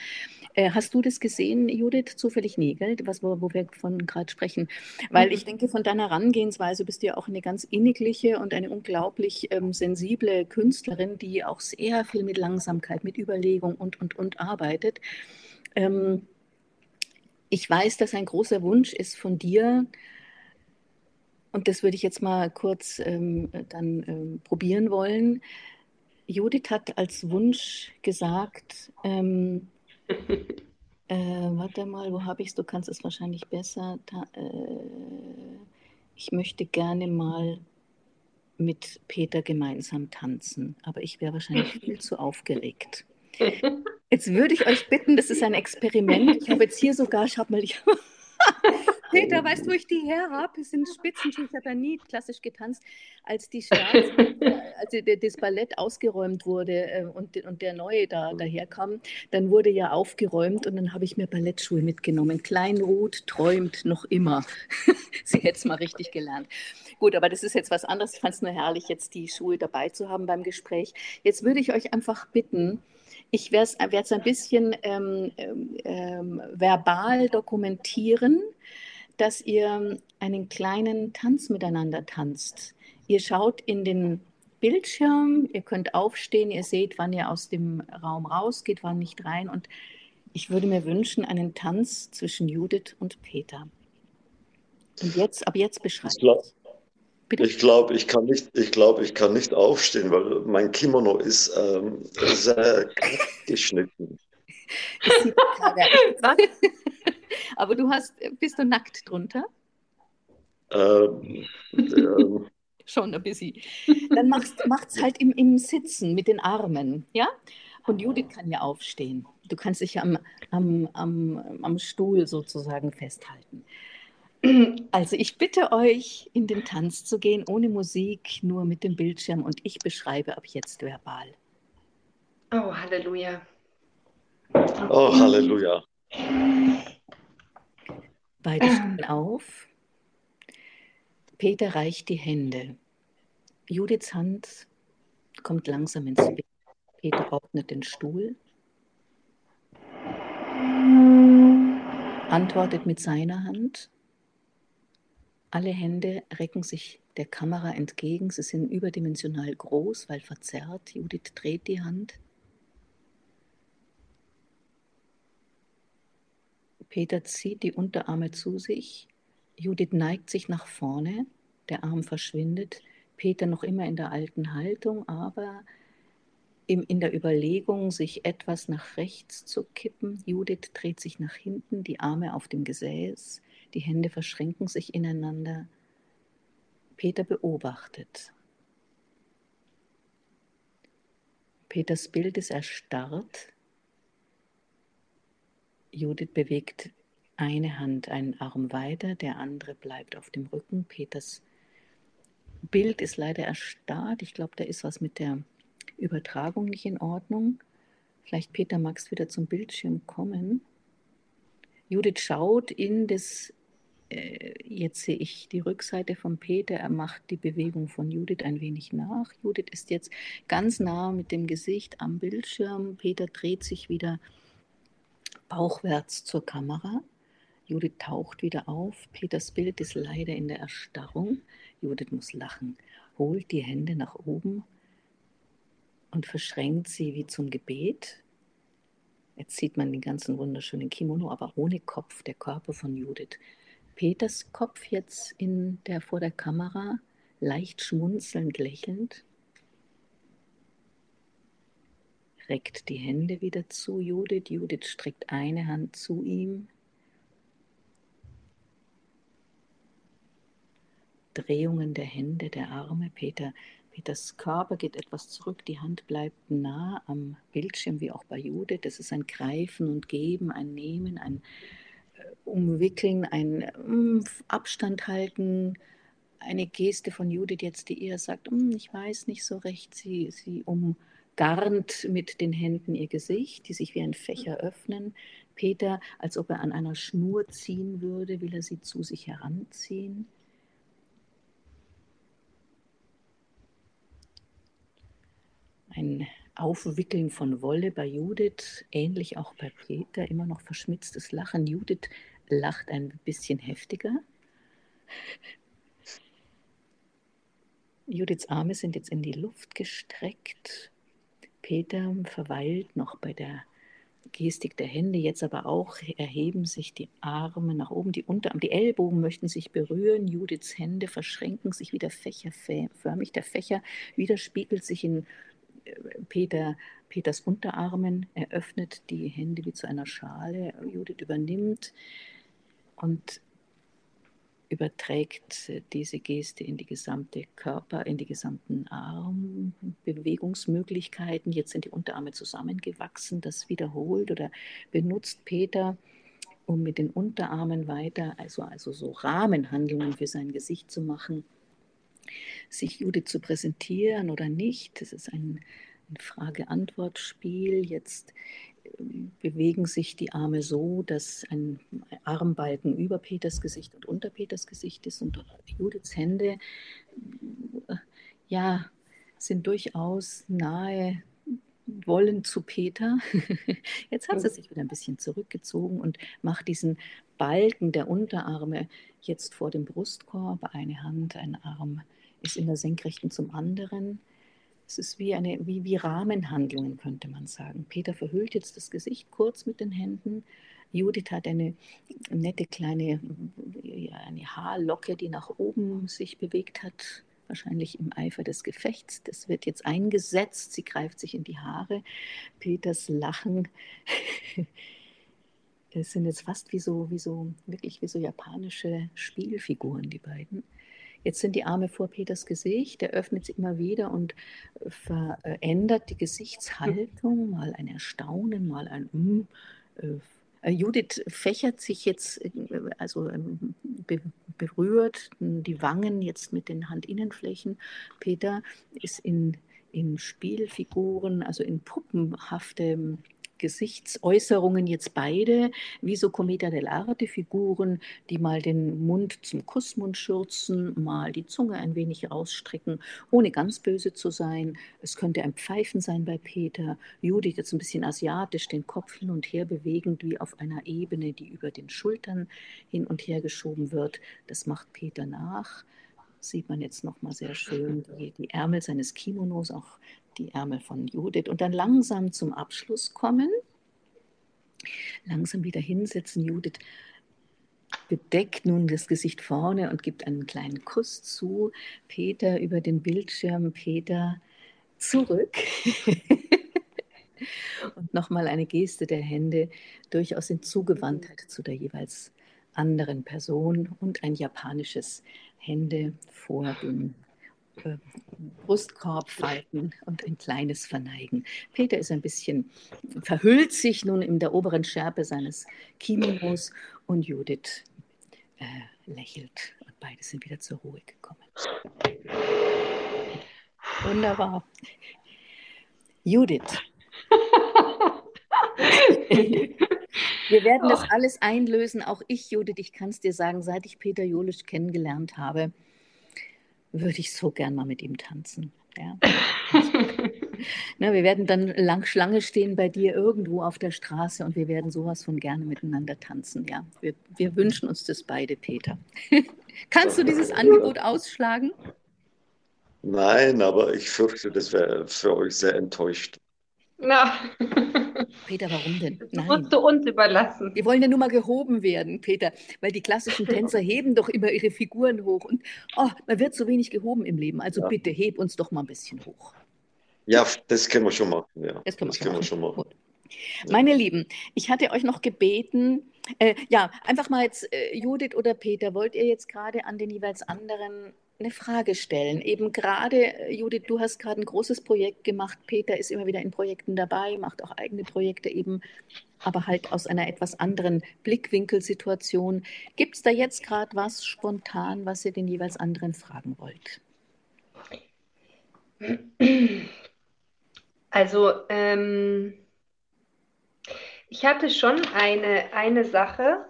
Äh, hast du das gesehen, Judith? Zufällig nie, gell? Was, wo, wo wir von gerade sprechen. Weil mhm. ich denke, von deiner Herangehensweise bist du ja auch eine ganz innigliche und eine unglaublich ähm, sensible Künstlerin, die auch sehr viel mit Langsamkeit, mit Überlegung und, und, und arbeitet. Ähm, ich weiß, dass ein großer Wunsch ist von dir, und das würde ich jetzt mal kurz ähm, dann ähm, probieren wollen. Judith hat als Wunsch gesagt, ähm, äh, warte mal, wo habe ich es? Du kannst es wahrscheinlich besser. Da, äh, ich möchte gerne mal mit Peter gemeinsam tanzen, aber ich wäre wahrscheinlich viel zu aufgeregt. Jetzt würde ich euch bitten, das ist ein Experiment. Ich habe jetzt hier sogar, ich habe mal, Peter, weißt du, wo ich die her habe? Es sind Spitzenschuhe. Ich habe ja nie klassisch getanzt. Als die Staats, als das Ballett ausgeräumt wurde äh, und, und der Neue da daherkam, dann wurde ja aufgeräumt und dann habe ich mir Ballettschuhe mitgenommen. Kleinruth träumt noch immer. Sie hätte es mal richtig gelernt. Gut, aber das ist jetzt was anderes. Ich fand es nur herrlich, jetzt die Schuhe dabei zu haben beim Gespräch. Jetzt würde ich euch einfach bitten, ich werde es ein bisschen ähm, ähm, verbal dokumentieren, dass ihr einen kleinen Tanz miteinander tanzt. Ihr schaut in den Bildschirm, ihr könnt aufstehen, ihr seht, wann ihr aus dem Raum rausgeht, wann nicht rein. Und ich würde mir wünschen, einen Tanz zwischen Judith und Peter. Und jetzt, ab jetzt beschreibt. Bitte? Ich glaube, ich kann nicht, ich glaube, ich kann nicht aufstehen, weil mein Kimono ist ähm, sehr geschnitten. Aber du hast, bist du nackt drunter? Ähm, ähm, Schon ein bisschen. Dann macht es halt im, im Sitzen mit den Armen, ja? Und Judith kann ja aufstehen. Du kannst dich am, am, am, am Stuhl sozusagen festhalten. Also ich bitte euch, in den Tanz zu gehen, ohne Musik, nur mit dem Bildschirm und ich beschreibe ab jetzt verbal. Oh, Halleluja. Oh, Halleluja. Beide stehen auf. Peter reicht die Hände. Judiths Hand kommt langsam ins Bild. Peter ordnet den Stuhl. Antwortet mit seiner Hand. Alle Hände recken sich der Kamera entgegen. Sie sind überdimensional groß, weil verzerrt. Judith dreht die Hand. Peter zieht die Unterarme zu sich. Judith neigt sich nach vorne. Der Arm verschwindet. Peter noch immer in der alten Haltung, aber in der Überlegung, sich etwas nach rechts zu kippen. Judith dreht sich nach hinten, die Arme auf dem Gesäß. Die Hände verschränken sich ineinander. Peter beobachtet. Peters Bild ist erstarrt. Judith bewegt eine Hand einen Arm weiter, der andere bleibt auf dem Rücken. Peters Bild ist leider erstarrt. Ich glaube, da ist was mit der Übertragung nicht in Ordnung. Vielleicht, Peter, magst wieder zum Bildschirm kommen. Judith schaut in das äh, jetzt sehe ich die Rückseite von Peter, er macht die Bewegung von Judith ein wenig nach. Judith ist jetzt ganz nah mit dem Gesicht am Bildschirm. Peter dreht sich wieder bauchwärts zur Kamera. Judith taucht wieder auf. Peters Bild ist leider in der Erstarrung. Judith muss lachen, holt die Hände nach oben und verschränkt sie wie zum Gebet. Jetzt sieht man den ganzen wunderschönen Kimono, aber ohne Kopf, der Körper von Judith Peters Kopf jetzt in der, vor der Kamera, leicht schmunzelnd lächelnd. Reckt die Hände wieder zu Judith. Judith streckt eine Hand zu ihm. Drehungen der Hände, der Arme. Peter, Peters Körper geht etwas zurück, die Hand bleibt nah am Bildschirm, wie auch bei Judith. Das ist ein Greifen und Geben, ein Nehmen, ein umwickeln, ein um, Abstand halten, eine Geste von Judith jetzt, die eher sagt, um, ich weiß nicht so recht, sie, sie umgarnt mit den Händen ihr Gesicht, die sich wie ein Fächer öffnen. Peter, als ob er an einer Schnur ziehen würde, will er sie zu sich heranziehen. Ein Aufwickeln von Wolle bei Judith, ähnlich auch bei Peter, immer noch verschmitztes Lachen. Judith lacht ein bisschen heftiger. Judiths Arme sind jetzt in die Luft gestreckt. Peter verweilt noch bei der Gestik der Hände, jetzt aber auch erheben sich die Arme nach oben, die Unterarme, die Ellbogen möchten sich berühren, Judiths Hände verschränken sich wieder fächerförmig. Der Fächer widerspiegelt sich in Peter, Peters Unterarmen, er öffnet die Hände wie zu einer Schale, Judith übernimmt und überträgt diese Geste in die gesamte Körper, in die gesamten Armbewegungsmöglichkeiten. Jetzt sind die Unterarme zusammengewachsen, das wiederholt oder benutzt Peter, um mit den Unterarmen weiter, also, also so Rahmenhandlungen für sein Gesicht zu machen, sich Judith zu präsentieren oder nicht. Das ist ein, ein Frage-Antwort-Spiel. Jetzt bewegen sich die Arme so, dass ein Armbalken über Peters Gesicht und unter Peters Gesicht ist und Judiths Hände ja, sind durchaus nahe wollen zu Peter. Jetzt hat sie sich wieder ein bisschen zurückgezogen und macht diesen Balken der Unterarme jetzt vor dem Brustkorb. Eine Hand, ein Arm ist in der Senkrechten zum anderen. Es ist wie, eine, wie, wie Rahmenhandlungen, könnte man sagen. Peter verhüllt jetzt das Gesicht kurz mit den Händen. Judith hat eine nette kleine eine Haarlocke, die nach oben sich bewegt hat, wahrscheinlich im Eifer des Gefechts. Das wird jetzt eingesetzt. Sie greift sich in die Haare. Peters Lachen. Es sind jetzt fast wie so, wie so, wirklich wie so japanische Spielfiguren, die beiden. Jetzt sind die Arme vor Peters Gesicht, er öffnet sie immer wieder und verändert die Gesichtshaltung, mal ein Erstaunen, mal ein mm, äh, Judith fächert sich jetzt, äh, also ähm, berührt die Wangen jetzt mit den Handinnenflächen. Peter ist in, in Spielfiguren, also in puppenhafte Gesichtsäußerungen jetzt beide, wie so Cometa dell'arte Figuren, die mal den Mund zum Kussmund schürzen, mal die Zunge ein wenig ausstrecken, ohne ganz böse zu sein. Es könnte ein Pfeifen sein bei Peter. Judith jetzt ein bisschen asiatisch, den Kopf hin und her bewegend, wie auf einer Ebene, die über den Schultern hin und her geschoben wird. Das macht Peter nach sieht man jetzt nochmal sehr schön die, die, Ärmel seines Kimonos, auch die Ärmel von Judith und dann langsam zum Abschluss kommen. Langsam wieder hinsetzen. Judith bedeckt nun das Gesicht vorne und gibt einen kleinen Kuss zu. Peter über den Bildschirm, Peter zurück. und nochmal eine Geste der Hände, durchaus in Zugewandtheit zu der jeweils anderen Person und ein japanisches Hände vor dem Brustkorb falten und ein kleines Verneigen. Peter ist ein bisschen, verhüllt sich nun in der oberen Schärpe seines Kimonos und Judith äh, lächelt und beide sind wieder zur Ruhe gekommen. Wunderbar. Judith. Wir werden das alles einlösen, auch ich, Judith, ich kann es dir sagen, seit ich Peter Jolisch kennengelernt habe, würde ich so gern mal mit ihm tanzen. Ja. Na, wir werden dann lang Schlange stehen bei dir irgendwo auf der Straße und wir werden sowas von gerne miteinander tanzen. Ja, wir, wir wünschen uns das beide, Peter. Kannst du dieses Angebot ausschlagen? Nein, aber ich fürchte, das wäre für euch sehr enttäuscht. Na. Peter, warum denn? Das musst du uns überlassen. Wir wollen ja nur mal gehoben werden, Peter, weil die klassischen Tänzer heben doch immer ihre Figuren hoch und oh, man wird so wenig gehoben im Leben. Also ja. bitte, heb uns doch mal ein bisschen hoch. Ja, das können wir schon machen. Ja. Das können wir, das schon, machen. Wir schon machen. Meine Lieben, ich hatte euch noch gebeten, äh, ja, einfach mal jetzt, äh, Judith oder Peter, wollt ihr jetzt gerade an den jeweils anderen eine Frage stellen. Eben gerade, äh, Judith, du hast gerade ein großes Projekt gemacht. Peter ist immer wieder in Projekten dabei, macht auch eigene Projekte eben, aber halt aus einer etwas anderen Blickwinkelsituation. Gibt es da jetzt gerade was spontan, was ihr den jeweils anderen fragen wollt? Also, ähm, ich hatte schon eine, eine Sache,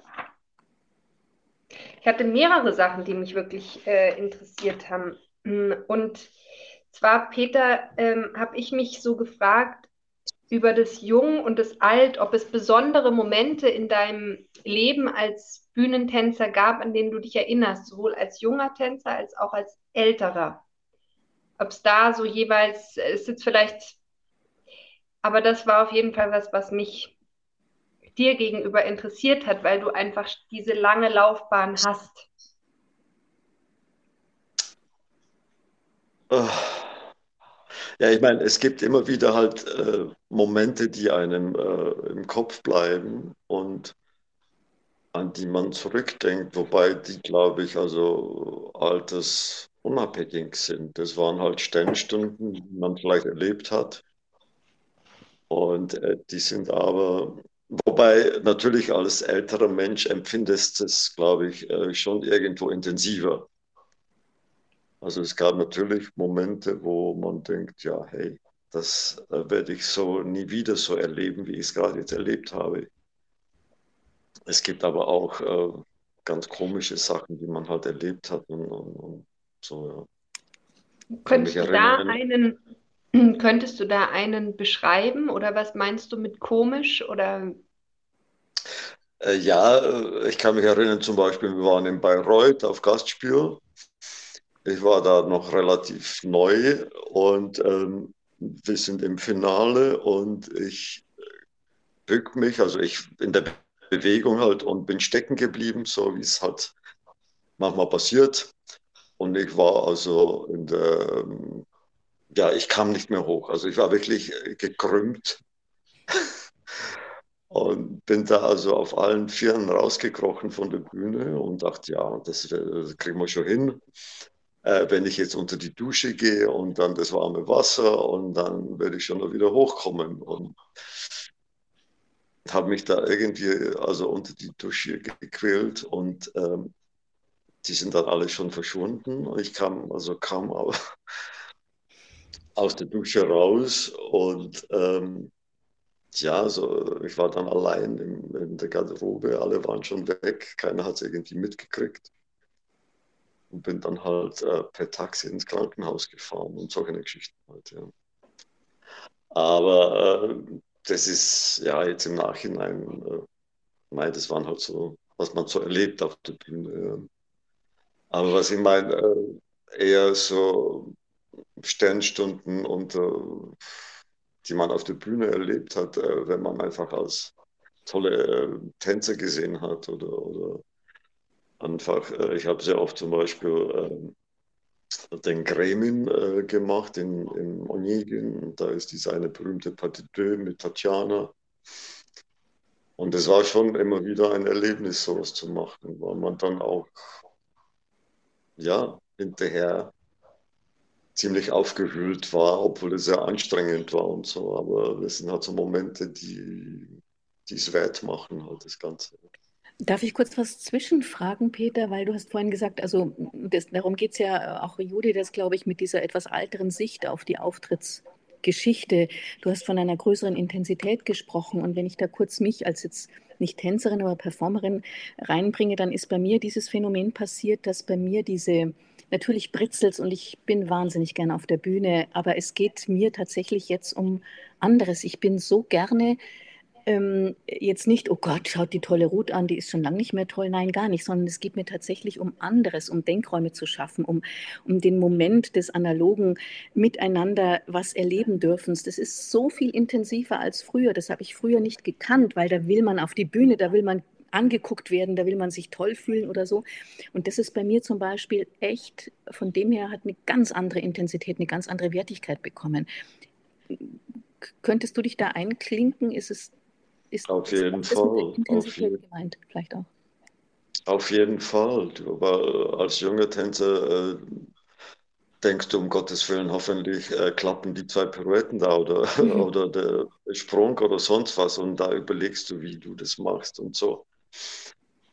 ich hatte mehrere Sachen, die mich wirklich äh, interessiert haben. Und zwar, Peter, ähm, habe ich mich so gefragt über das Jung und das Alt, ob es besondere Momente in deinem Leben als Bühnentänzer gab, an denen du dich erinnerst, sowohl als junger Tänzer als auch als älterer. Ob es da so jeweils, es ist jetzt vielleicht, aber das war auf jeden Fall was, was mich dir gegenüber interessiert hat, weil du einfach diese lange Laufbahn hast? Ja, ich meine, es gibt immer wieder halt äh, Momente, die einem äh, im Kopf bleiben und an die man zurückdenkt, wobei die, glaube ich, also altersunabhängig sind. Das waren halt Sternstunden, die man vielleicht erlebt hat. Und äh, die sind aber, wobei natürlich als älterer Mensch empfindest du es, glaube ich, äh, schon irgendwo intensiver. Also es gab natürlich Momente, wo man denkt, ja, hey, das äh, werde ich so nie wieder so erleben, wie ich es gerade jetzt erlebt habe. Es gibt aber auch äh, ganz komische Sachen, die man halt erlebt hat und, und, und so, ja. Könntest du da einen, könntest du da einen beschreiben oder was meinst du mit komisch oder? Äh, ja, äh, ich kann mich erinnern, zum Beispiel, wir waren in Bayreuth auf Gastspiel ich war da noch relativ neu und ähm, wir sind im Finale und ich bück mich, also ich in der Bewegung halt und bin stecken geblieben, so wie es halt manchmal passiert. Und ich war also in der, ähm, ja, ich kam nicht mehr hoch. Also ich war wirklich gekrümmt und bin da also auf allen Vieren rausgekrochen von der Bühne und dachte, ja, das, das kriegen wir schon hin äh, wenn ich jetzt unter die Dusche gehe und dann das warme Wasser und dann werde ich schon noch wieder hochkommen. Und habe mich da irgendwie also unter die Dusche gequält und ähm, die sind dann alle schon verschwunden. Ich kam also kam aus der Dusche raus und ähm, ja, so, ich war dann allein in, in der Garderobe, alle waren schon weg, keiner hat es irgendwie mitgekriegt und bin dann halt äh, per Taxi ins Krankenhaus gefahren und solche Geschichten halt, ja. Aber äh, das ist ja jetzt im Nachhinein, äh, nein, das waren halt so, was man so erlebt auf der Bühne. Ja. Aber was ich meine, äh, eher so Sternstunden und äh, die man auf der Bühne erlebt hat, äh, wenn man einfach als tolle Tänzer gesehen hat oder, oder einfach, äh, ich habe sehr oft zum Beispiel äh, den Gremin äh, gemacht in, in Onegin. Da ist diese eine berühmte Pas mit Tatjana. Und es war schon immer wieder ein Erlebnis, sowas zu machen, weil man dann auch, ja, hinterher ziemlich aufgewühlt war, obwohl es sehr anstrengend war und so. Aber das sind halt so Momente, die es wert machen, halt das Ganze. Darf ich kurz was zwischenfragen, Peter? Weil du hast vorhin gesagt, also das, darum geht es ja auch Judy, das glaube ich, mit dieser etwas alteren Sicht auf die Auftrittsgeschichte. Du hast von einer größeren Intensität gesprochen. Und wenn ich da kurz mich als jetzt nicht Tänzerin, aber Performerin reinbringe, dann ist bei mir dieses Phänomen passiert, dass bei mir diese, natürlich britzelt und ich bin wahnsinnig gerne auf der Bühne, aber es geht mir tatsächlich jetzt um anderes. Ich bin so gerne ähm, jetzt nicht, oh Gott, schaut die tolle Ruth an, die ist schon lange nicht mehr toll. Nein, gar nicht, sondern es geht mir tatsächlich um anderes, um Denkräume zu schaffen, um, um den Moment des analogen Miteinander was erleben dürfen. Das ist so viel intensiver als früher. Das habe ich früher nicht gekannt, weil da will man auf die Bühne, da will man angeguckt werden, da will man sich toll fühlen oder so. Und das ist bei mir zum Beispiel echt, von dem her hat eine ganz andere Intensität, eine ganz andere Wertigkeit bekommen. Könntest du dich da einklinken? Ist es ist auf jeden Fall. Auf jeden, gemeint, vielleicht auch. Auf jeden Fall. Aber als junger Tänzer äh, denkst du, um Gottes Willen, hoffentlich äh, klappen die zwei Pirouetten da oder, mhm. oder der Sprung oder sonst was und da überlegst du, wie du das machst und so.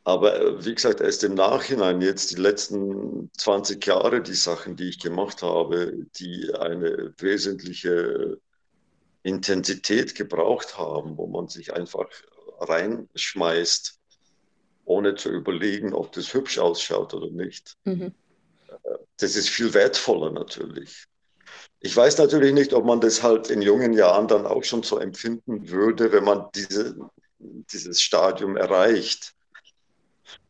Aber äh, wie gesagt, erst im Nachhinein, jetzt die letzten 20 Jahre, die Sachen, die ich gemacht habe, die eine wesentliche Intensität gebraucht haben, wo man sich einfach reinschmeißt, ohne zu überlegen, ob das hübsch ausschaut oder nicht. Mhm. Das ist viel wertvoller natürlich. Ich weiß natürlich nicht, ob man das halt in jungen Jahren dann auch schon so empfinden würde, wenn man diese, dieses Stadium erreicht.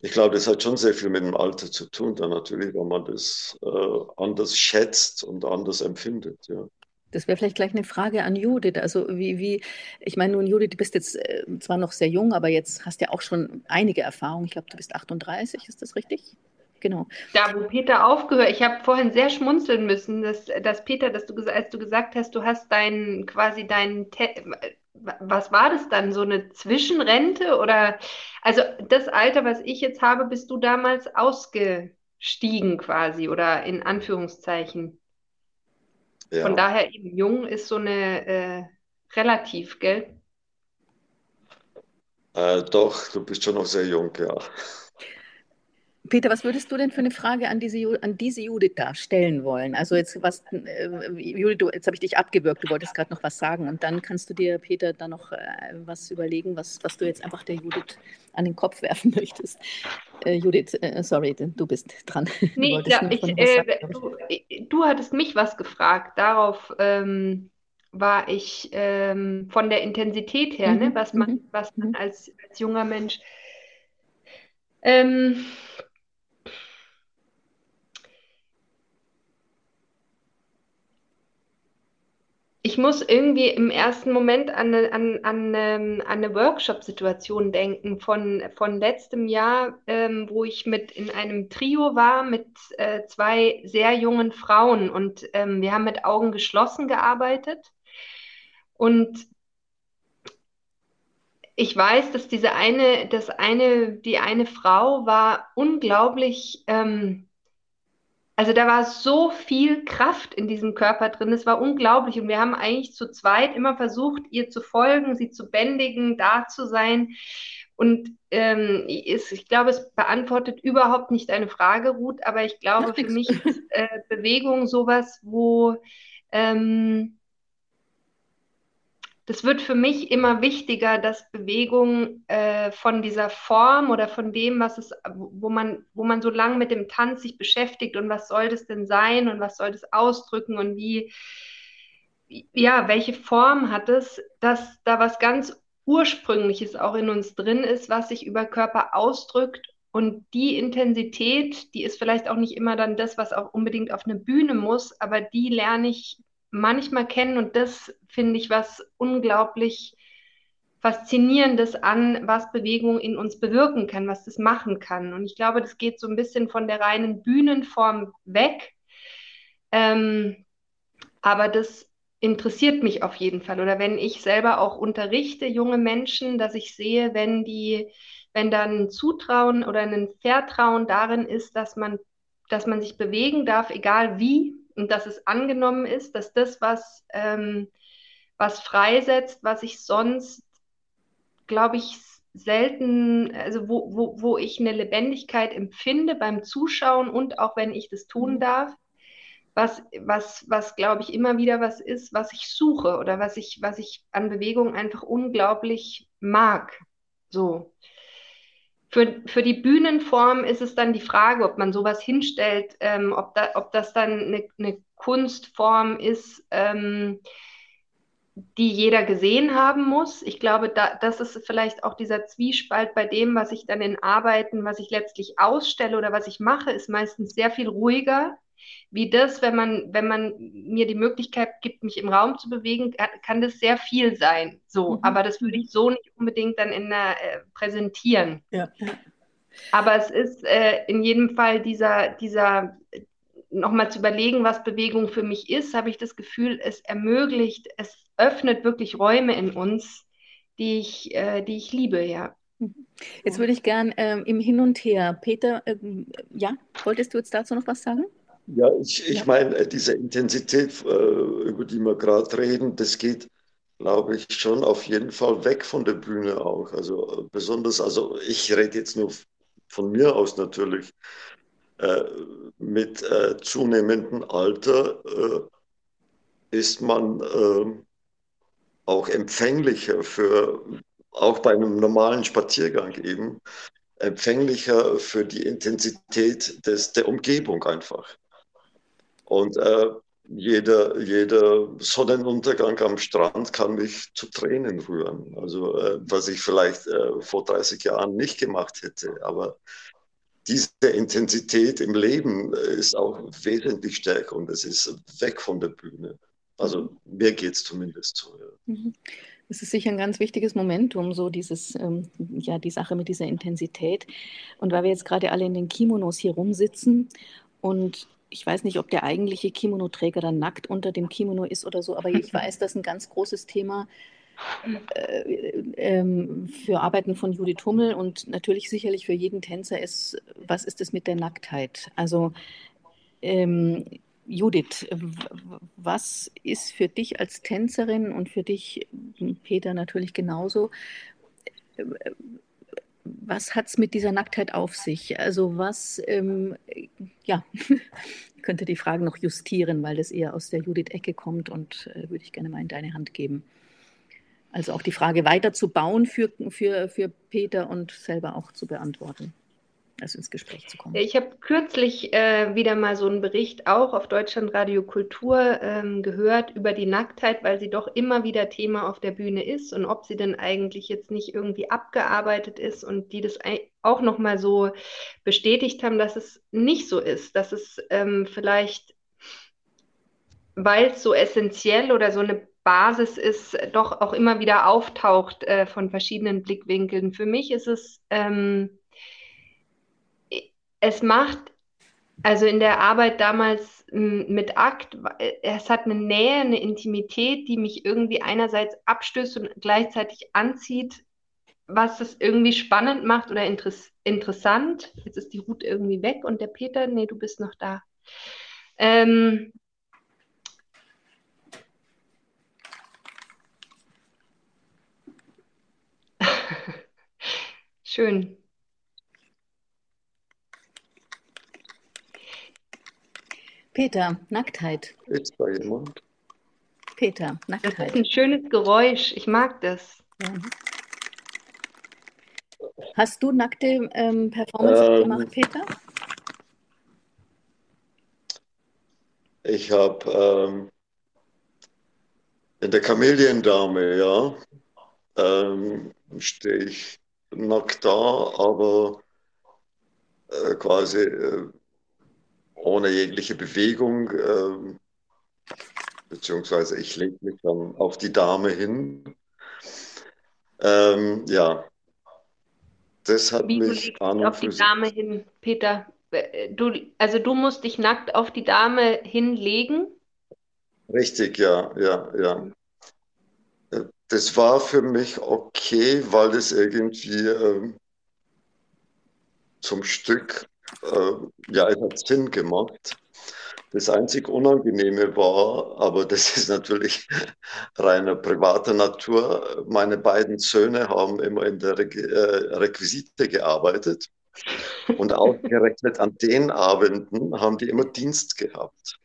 Ich glaube, das hat schon sehr viel mit dem Alter zu tun, dann natürlich, weil man das äh, anders schätzt und anders empfindet. Ja. Das wäre vielleicht gleich eine Frage an Judith. Also wie, wie, ich meine nun, Judith, du bist jetzt äh, zwar noch sehr jung, aber jetzt hast ja auch schon einige Erfahrungen. Ich glaube, du bist 38, ist das richtig? Genau. Da, wo Peter aufgehört, ich habe vorhin sehr schmunzeln müssen, dass, dass Peter, dass du, als du gesagt hast, du hast deinen quasi deinen, was war das dann? So eine Zwischenrente oder also das Alter, was ich jetzt habe, bist du damals ausgestiegen quasi oder in Anführungszeichen. Ja. Von daher eben jung ist so eine äh, relativ, gell? Äh, doch, du bist schon noch sehr jung, ja. Peter, was würdest du denn für eine Frage an diese, an diese Judith da stellen wollen? Also jetzt was, äh, Judith, du, jetzt habe ich dich abgewürgt, du wolltest gerade noch was sagen und dann kannst du dir, Peter, da noch äh, was überlegen, was, was du jetzt einfach der Judith an den Kopf werfen möchtest. Äh, Judith, äh, sorry, du bist dran. Du Nee, wolltest ja, ich, äh, sagen, du, ich- du hattest mich was gefragt. Darauf ähm, war ich ähm, von der Intensität her, ne, Mhm, was man, mhm, was man mhm. als, als junger Mensch. Ähm, ich muss irgendwie im ersten Moment an eine, an, an, ähm, an eine Workshop-Situation denken von, von letztem Jahr, ähm, wo ich mit in einem Trio war mit äh, zwei sehr jungen Frauen und ähm, wir haben mit Augen geschlossen gearbeitet. Und ich weiß, dass diese eine, das eine, die eine Frau war unglaublich, ähm, also da war so viel Kraft in diesem Körper drin, es war unglaublich. Und wir haben eigentlich zu zweit immer versucht, ihr zu folgen, sie zu bändigen, da zu sein. Und ähm, ist, ich glaube, es beantwortet überhaupt nicht deine Frage, Ruth, aber ich glaube, für mich ist äh, Bewegung sowas, wo ähm, das wird für mich immer wichtiger, dass Bewegung äh, von dieser Form oder von dem, was es, wo man, wo man so lange mit dem Tanz sich beschäftigt und was soll das denn sein und was soll das ausdrücken und wie, ja, welche Form hat es, dass da was ganz Ursprüngliches auch in uns drin ist, was sich über Körper ausdrückt. Und die Intensität, die ist vielleicht auch nicht immer dann das, was auch unbedingt auf eine Bühne muss, aber die lerne ich manchmal kennen und das finde ich was unglaublich Faszinierendes an, was Bewegung in uns bewirken kann, was das machen kann. Und ich glaube, das geht so ein bisschen von der reinen Bühnenform weg. Ähm, aber das interessiert mich auf jeden Fall. Oder wenn ich selber auch unterrichte junge Menschen, dass ich sehe, wenn die, wenn dann ein Zutrauen oder ein Vertrauen darin ist, dass man, dass man sich bewegen darf, egal wie, und dass es angenommen ist, dass das, was, ähm, was freisetzt, was ich sonst, glaube ich, selten, also wo, wo, wo ich eine Lebendigkeit empfinde beim Zuschauen und auch wenn ich das tun darf, was, was, was glaube ich immer wieder was ist, was ich suche oder was ich, was ich an Bewegung einfach unglaublich mag. So. Für, für die Bühnenform ist es dann die Frage, ob man sowas hinstellt, ähm, ob, da, ob das dann eine, eine Kunstform ist, ähm, die jeder gesehen haben muss. Ich glaube, da, das ist vielleicht auch dieser Zwiespalt bei dem, was ich dann in Arbeiten, was ich letztlich ausstelle oder was ich mache, ist meistens sehr viel ruhiger wie das, wenn man, wenn man mir die Möglichkeit gibt, mich im Raum zu bewegen, kann das sehr viel sein. So, mhm. aber das würde ich so nicht unbedingt dann in der äh, präsentieren. Ja. Aber es ist äh, in jedem Fall dieser, dieser nochmal zu überlegen, was Bewegung für mich ist, habe ich das Gefühl, es ermöglicht, es öffnet wirklich Räume in uns, die ich, äh, die ich liebe, ja. Jetzt würde ich gern ähm, im Hin und Her, Peter, ähm, ja, wolltest du jetzt dazu noch was sagen? Ja, ich, ich meine, diese Intensität, äh, über die wir gerade reden, das geht, glaube ich, schon auf jeden Fall weg von der Bühne auch. Also äh, besonders, also ich rede jetzt nur von mir aus natürlich, äh, mit äh, zunehmendem Alter äh, ist man ähm, auch empfänglicher für, auch bei einem normalen Spaziergang eben, empfänglicher für die Intensität des, der Umgebung einfach. Und äh, jeder, jeder Sonnenuntergang am Strand kann mich zu Tränen rühren. Also äh, was ich vielleicht äh, vor 30 Jahren nicht gemacht hätte. Aber diese Intensität im Leben ist auch wesentlich stärker und es ist weg von der Bühne. Also mir geht es zumindest so. Ja. Das ist sicher ein ganz wichtiges Momentum, so dieses, ähm, ja, die Sache mit dieser Intensität. Und weil wir jetzt gerade alle in den Kimonos hier rumsitzen und ich weiß nicht, ob der eigentliche Kimono-Träger dann nackt unter dem Kimono ist oder so, aber ich weiß, dass ein ganz großes Thema äh, ähm, für Arbeiten von Judith Hummel und natürlich sicherlich für jeden Tänzer ist, was ist es mit der Nacktheit? Also ähm, Judith, was ist für dich als Tänzerin und für dich, Peter, natürlich genauso, was hat es mit dieser Nacktheit auf sich? Also was, ähm, ja, ich könnte die Frage noch justieren, weil das eher aus der Judith-Ecke kommt und äh, würde ich gerne mal in deine Hand geben. Also auch die Frage weiter zu bauen für, für, für Peter und selber auch zu beantworten also ins Gespräch zu kommen. Ich habe kürzlich äh, wieder mal so einen Bericht auch auf Deutschlandradio Kultur ähm, gehört über die Nacktheit, weil sie doch immer wieder Thema auf der Bühne ist und ob sie denn eigentlich jetzt nicht irgendwie abgearbeitet ist und die das auch nochmal so bestätigt haben, dass es nicht so ist, dass es ähm, vielleicht, weil es so essentiell oder so eine Basis ist, doch auch immer wieder auftaucht äh, von verschiedenen Blickwinkeln. Für mich ist es ähm, es macht, also in der Arbeit damals mit Akt, es hat eine Nähe, eine Intimität, die mich irgendwie einerseits abstößt und gleichzeitig anzieht, was es irgendwie spannend macht oder interess interessant. Jetzt ist die Ruth irgendwie weg und der Peter, nee, du bist noch da. Ähm, Schön. Peter, Nacktheit. Ist bei jemand? Peter, Nacktheit. Das ist ein schönes Geräusch. Ich mag das. Ja. Hast du nackte ähm, Performance ähm, gemacht, Peter? Ich habe ähm, in der Kameliendame, ja, ähm, stehe ich nackt da, aber äh, quasi äh, ohne jegliche Bewegung, äh, beziehungsweise ich lege mich dann auf die Dame hin. Ähm, ja, das hat Wie mich an auf die Dame hin, Peter. Äh, du, also du musst dich nackt auf die Dame hinlegen? Richtig, ja, ja, ja. Äh, das war für mich okay, weil es irgendwie äh, zum Stück äh, ja, es hat Sinn gemacht. Das einzig Unangenehme war, aber das ist natürlich reiner privater Natur, meine beiden Söhne haben immer in der Re äh, Requisite gearbeitet. Und ausgerechnet an den Abenden haben die immer Dienst gehabt.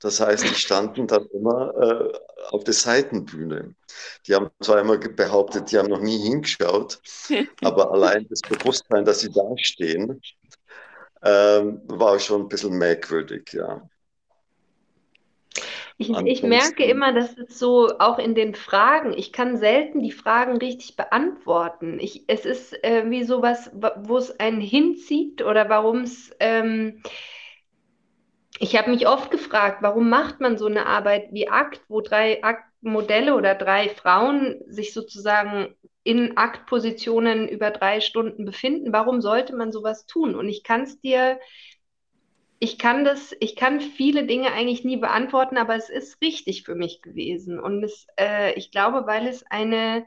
Das heißt, die standen dann immer äh, auf der Seitenbühne. Die haben zwar immer behauptet, die haben noch nie hingeschaut, aber allein das Bewusstsein, dass sie da stehen, ähm, war schon ein bisschen merkwürdig, ja. Ich, ich, merke immer, dass es so auch in den Fragen, ich kann selten die Fragen richtig beantworten. Ich, es ist äh, wie sowas, wo es einen hinzieht oder warum es. Ähm, ich habe mich oft gefragt, warum macht man so eine Arbeit wie Akt, wo drei Aktmodelle oder drei Frauen sich sozusagen in Aktpositionen über drei Stunden befinden. Warum sollte man sowas tun? Und ich kann es dir, ich kann das, ich kann viele Dinge eigentlich nie beantworten, aber es ist richtig für mich gewesen. Und es, äh, ich glaube, weil es eine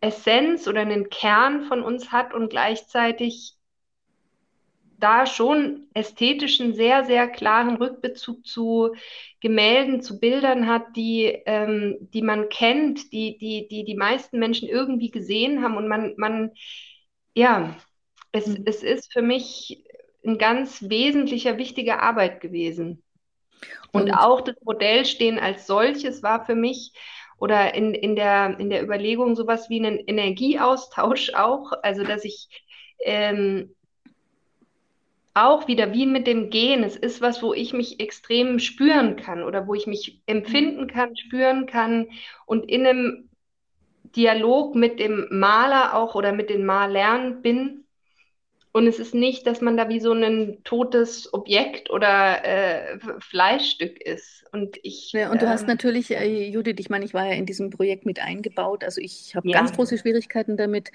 Essenz oder einen Kern von uns hat und gleichzeitig da schon ästhetischen, sehr, sehr klaren Rückbezug zu Gemälden, zu Bildern hat, die, ähm, die man kennt, die, die, die die meisten Menschen irgendwie gesehen haben. Und man, man ja, es, mhm. es ist für mich ein ganz wesentlicher, wichtiger Arbeit gewesen. Und, Und auch das Modellstehen als solches war für mich oder in, in, der, in der Überlegung sowas wie einen Energieaustausch auch, also dass ich ähm, auch wieder wie mit dem Gehen. Es ist was, wo ich mich extrem spüren kann oder wo ich mich empfinden kann, spüren kann und in einem Dialog mit dem Maler auch oder mit den Malern bin. Und es ist nicht, dass man da wie so ein totes Objekt oder äh, Fleischstück ist. Und ich. Ja, und du hast ähm, natürlich, äh, Judith, ich meine, ich war ja in diesem Projekt mit eingebaut. Also ich habe ja. ganz große Schwierigkeiten damit,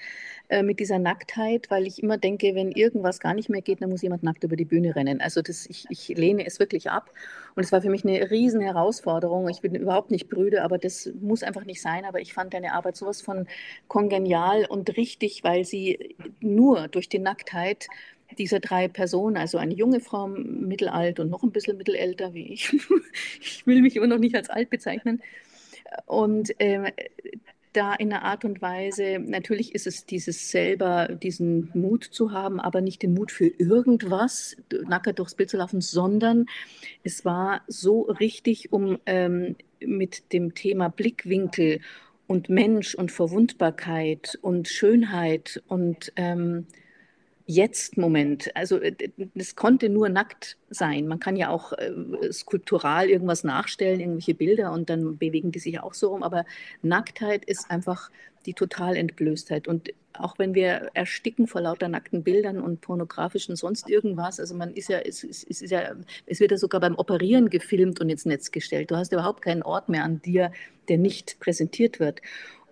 äh, mit dieser Nacktheit, weil ich immer denke, wenn irgendwas gar nicht mehr geht, dann muss jemand nackt über die Bühne rennen. Also das, ich, ich lehne es wirklich ab. Und es war für mich eine riesen Herausforderung. Ich bin überhaupt nicht brüde, aber das muss einfach nicht sein. Aber ich fand deine Arbeit sowas von kongenial und richtig, weil sie nur durch die Nacktheit dieser drei Personen, also eine junge Frau, mittelalt und noch ein bisschen mittelälter wie ich. ich will mich immer noch nicht als alt bezeichnen. Und äh, da in einer Art und Weise, natürlich ist es dieses selber, diesen Mut zu haben, aber nicht den Mut für irgendwas, nackert durchs Bild zu laufen, sondern es war so richtig, um ähm, mit dem Thema Blickwinkel und Mensch und Verwundbarkeit und Schönheit und ähm, Jetzt-Moment. Also es konnte nur nackt sein. Man kann ja auch äh, skulptural irgendwas nachstellen, irgendwelche Bilder und dann bewegen die sich auch so rum. Aber Nacktheit ist einfach die Totalentblößtheit. Und auch wenn wir ersticken vor lauter nackten Bildern und pornografischen sonst irgendwas, also man ist ja, es, es, es ist ja, es wird ja sogar beim Operieren gefilmt und ins Netz gestellt. Du hast überhaupt keinen Ort mehr an dir, der nicht präsentiert wird.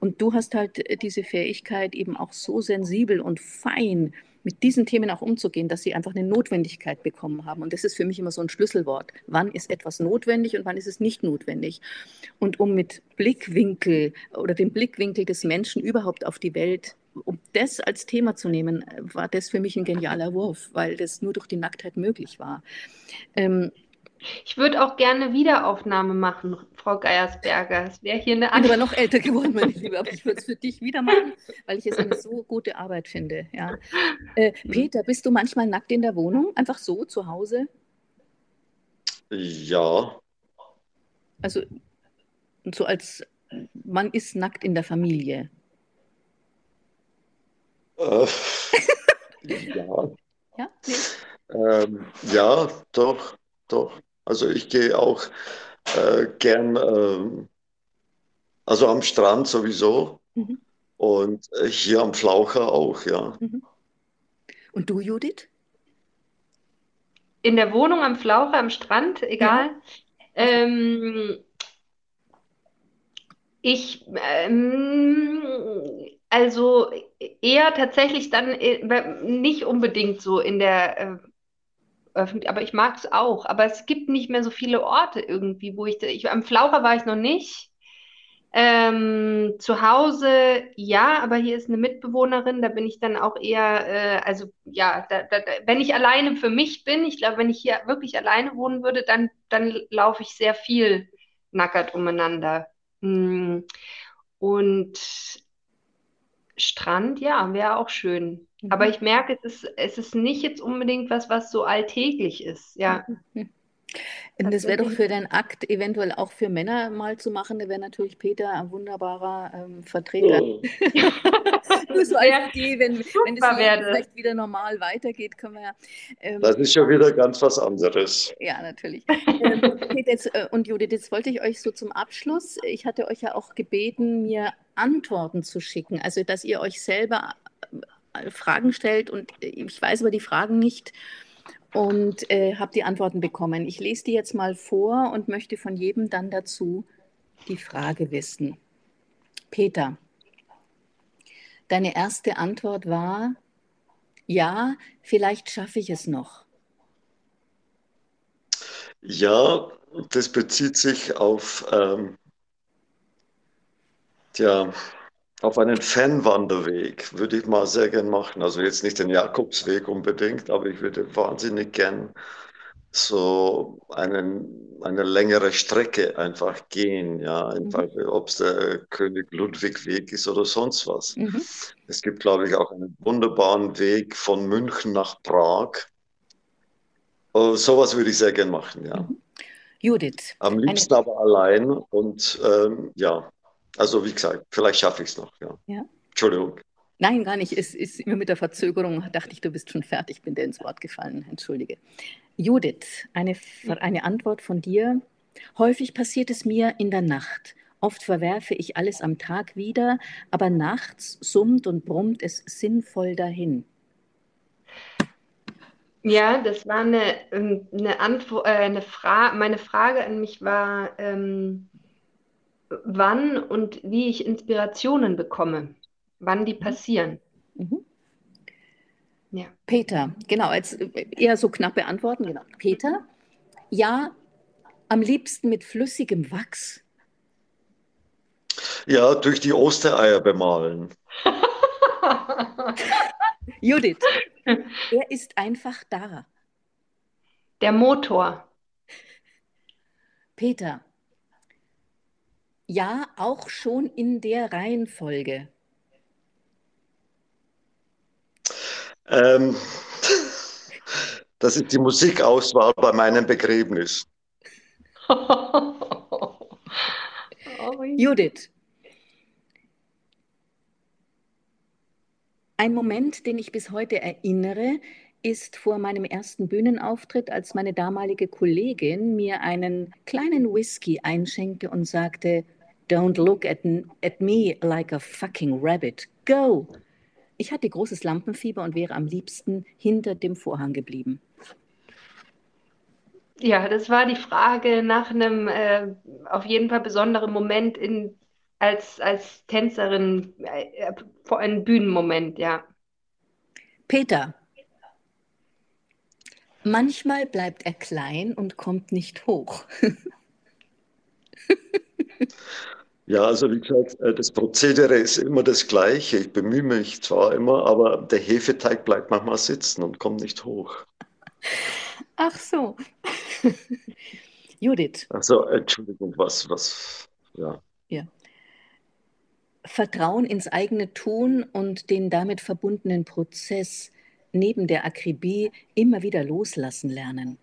Und du hast halt diese Fähigkeit, eben auch so sensibel und fein mit diesen Themen auch umzugehen, dass sie einfach eine Notwendigkeit bekommen haben. Und das ist für mich immer so ein Schlüsselwort. Wann ist etwas notwendig und wann ist es nicht notwendig? Und um mit Blickwinkel oder dem Blickwinkel des Menschen überhaupt auf die Welt um das als Thema zu nehmen, war das für mich ein genialer Wurf, weil das nur durch die Nacktheit möglich war. Ähm, ich würde auch gerne Wiederaufnahme machen, Frau Geiersberger. Es wäre hier eine Ich bin aber noch älter geworden, meine Liebe, aber ich würde es für dich wieder machen, weil ich es eine so gute Arbeit finde. Ja. Äh, Peter, bist du manchmal nackt in der Wohnung? Einfach so zu Hause? Ja. Also so als man ist nackt in der Familie. Äh, ja. Ja? Nee. Ähm, ja, doch, doch. Also ich gehe auch äh, gern, äh, also am Strand sowieso mhm. und äh, hier am Flaucher auch, ja. Mhm. Und du, Judith? In der Wohnung am Flaucher, am Strand, egal. Ja. Ähm, ich, ähm, also eher tatsächlich dann äh, nicht unbedingt so in der äh, öffentlich, aber ich mag es auch. Aber es gibt nicht mehr so viele Orte irgendwie, wo ich, ich am Flaucher war ich noch nicht. Ähm, zu Hause, ja, aber hier ist eine Mitbewohnerin, da bin ich dann auch eher, äh, also ja, da, da, wenn ich alleine für mich bin, ich glaube, wenn ich hier wirklich alleine wohnen würde, dann, dann laufe ich sehr viel nackert umeinander. Mm. Und Strand, ja, wäre auch schön. Mhm. Aber ich merke, es ist, es ist nicht jetzt unbedingt was, was so alltäglich ist. Ja. Mhm. Und das wäre doch für deinen Akt eventuell auch für Männer mal zu machen. Da wäre natürlich Peter ein wunderbarer ähm, Vertreter. Oh. Nur so als Idee, wenn, wenn es vielleicht wieder normal weitergeht, können wir ja. Ähm, das ist schon wieder ganz was anderes. Ja, natürlich. ähm, Peter jetzt, äh, und Judith, jetzt wollte ich euch so zum Abschluss, ich hatte euch ja auch gebeten, mir Antworten zu schicken. Also, dass ihr euch selber äh, Fragen stellt und ich weiß aber die Fragen nicht und äh, habe die Antworten bekommen. Ich lese die jetzt mal vor und möchte von jedem dann dazu die Frage wissen. Peter, deine erste Antwort war, ja, vielleicht schaffe ich es noch. Ja, das bezieht sich auf ähm, ja, auf einen Fanwanderweg würde ich mal sehr gern machen. Also jetzt nicht den Jakobsweg unbedingt, aber ich würde wahnsinnig gern so einen, eine längere Strecke einfach gehen, ja, einfach, mhm. ob es der König Ludwig Weg ist oder sonst was. Mhm. Es gibt, glaube ich, auch einen wunderbaren Weg von München nach Prag. Oh, sowas würde ich sehr gern machen, ja. Mhm. Judith. Am liebsten eine... aber allein und ähm, ja, also wie gesagt, vielleicht schaffe ich es noch. Ja. ja. Entschuldigung. Nein, gar nicht. Es ist immer mit der Verzögerung, dachte ich, du bist schon fertig, bin dir ins Wort gefallen. Entschuldige. Judith, eine, eine Antwort von dir. Häufig passiert es mir in der Nacht. Oft verwerfe ich alles am Tag wieder, aber nachts summt und brummt es sinnvoll dahin. Ja, das war eine, ähm, eine Antwort, äh, eine Frage. Meine Frage an mich war, ähm, wann und wie ich Inspirationen bekomme, wann die passieren. Mhm. Ja. Peter, genau, jetzt eher so knappe Antworten. Genau. Peter, ja, am liebsten mit flüssigem Wachs. Ja, durch die Ostereier bemalen. Judith, er ist einfach da. Der Motor. Peter, ja, auch schon in der Reihenfolge. Ähm, das ist die Musikauswahl bei meinem Begräbnis. Judith. Ein Moment, den ich bis heute erinnere, ist vor meinem ersten Bühnenauftritt, als meine damalige Kollegin mir einen kleinen Whisky einschenkte und sagte, Don't look at, at me like a fucking rabbit. Go! Ich hatte großes Lampenfieber und wäre am liebsten hinter dem Vorhang geblieben. Ja, das war die Frage nach einem äh, auf jeden Fall besonderen Moment in, als, als Tänzerin, äh, vor einem Bühnenmoment, ja. Peter, manchmal bleibt er klein und kommt nicht hoch. Ja, also wie gesagt, äh, das Prozedere ist immer das gleiche. Ich bemühe mich zwar immer, aber der Hefeteig bleibt manchmal sitzen und kommt nicht hoch. Ach so. Judith. Also Entschuldigung, was, was, ja. Ja. Vertrauen ins eigene Tun und den damit verbundenen Prozess neben der Akribie immer wieder loslassen lernen.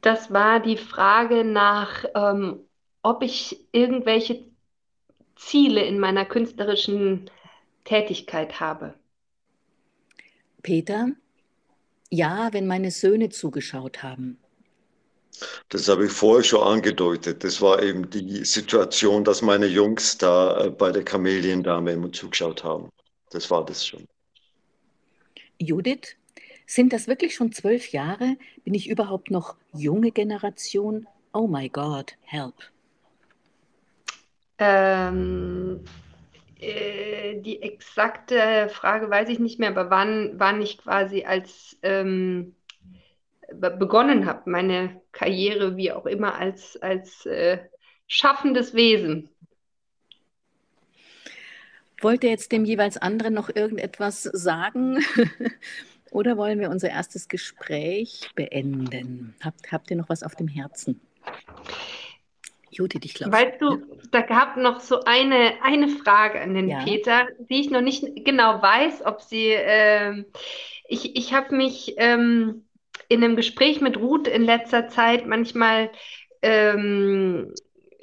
Das war die Frage nach ähm, ob ich irgendwelche Ziele in meiner künstlerischen Tätigkeit habe. Peter, ja, wenn meine Söhne zugeschaut haben. Das habe ich vorher schon angedeutet. Das war eben die Situation, dass meine Jungs da äh, bei der Kameliendame immer zugeschaut haben. Das war das schon. Judith, sind das wirklich schon zwölf Jahre? Bin ich überhaupt noch junge Generation? Oh my God, help. Ähm, äh, die exakte Frage weiß ich nicht mehr, aber wann, wann ich quasi als ähm, begonnen habe, meine Karriere, wie auch immer, als, als äh, schaffendes Wesen. Wollt ihr jetzt dem jeweils anderen noch irgendetwas sagen? Oder wollen wir unser erstes Gespräch beenden? Habt, habt ihr noch was auf dem Herzen? Judith, ich glaube. Weißt du, ja. da gab noch so eine, eine Frage an den ja. Peter, die ich noch nicht genau weiß, ob sie. Äh, ich ich habe mich ähm, in einem Gespräch mit Ruth in letzter Zeit manchmal ähm,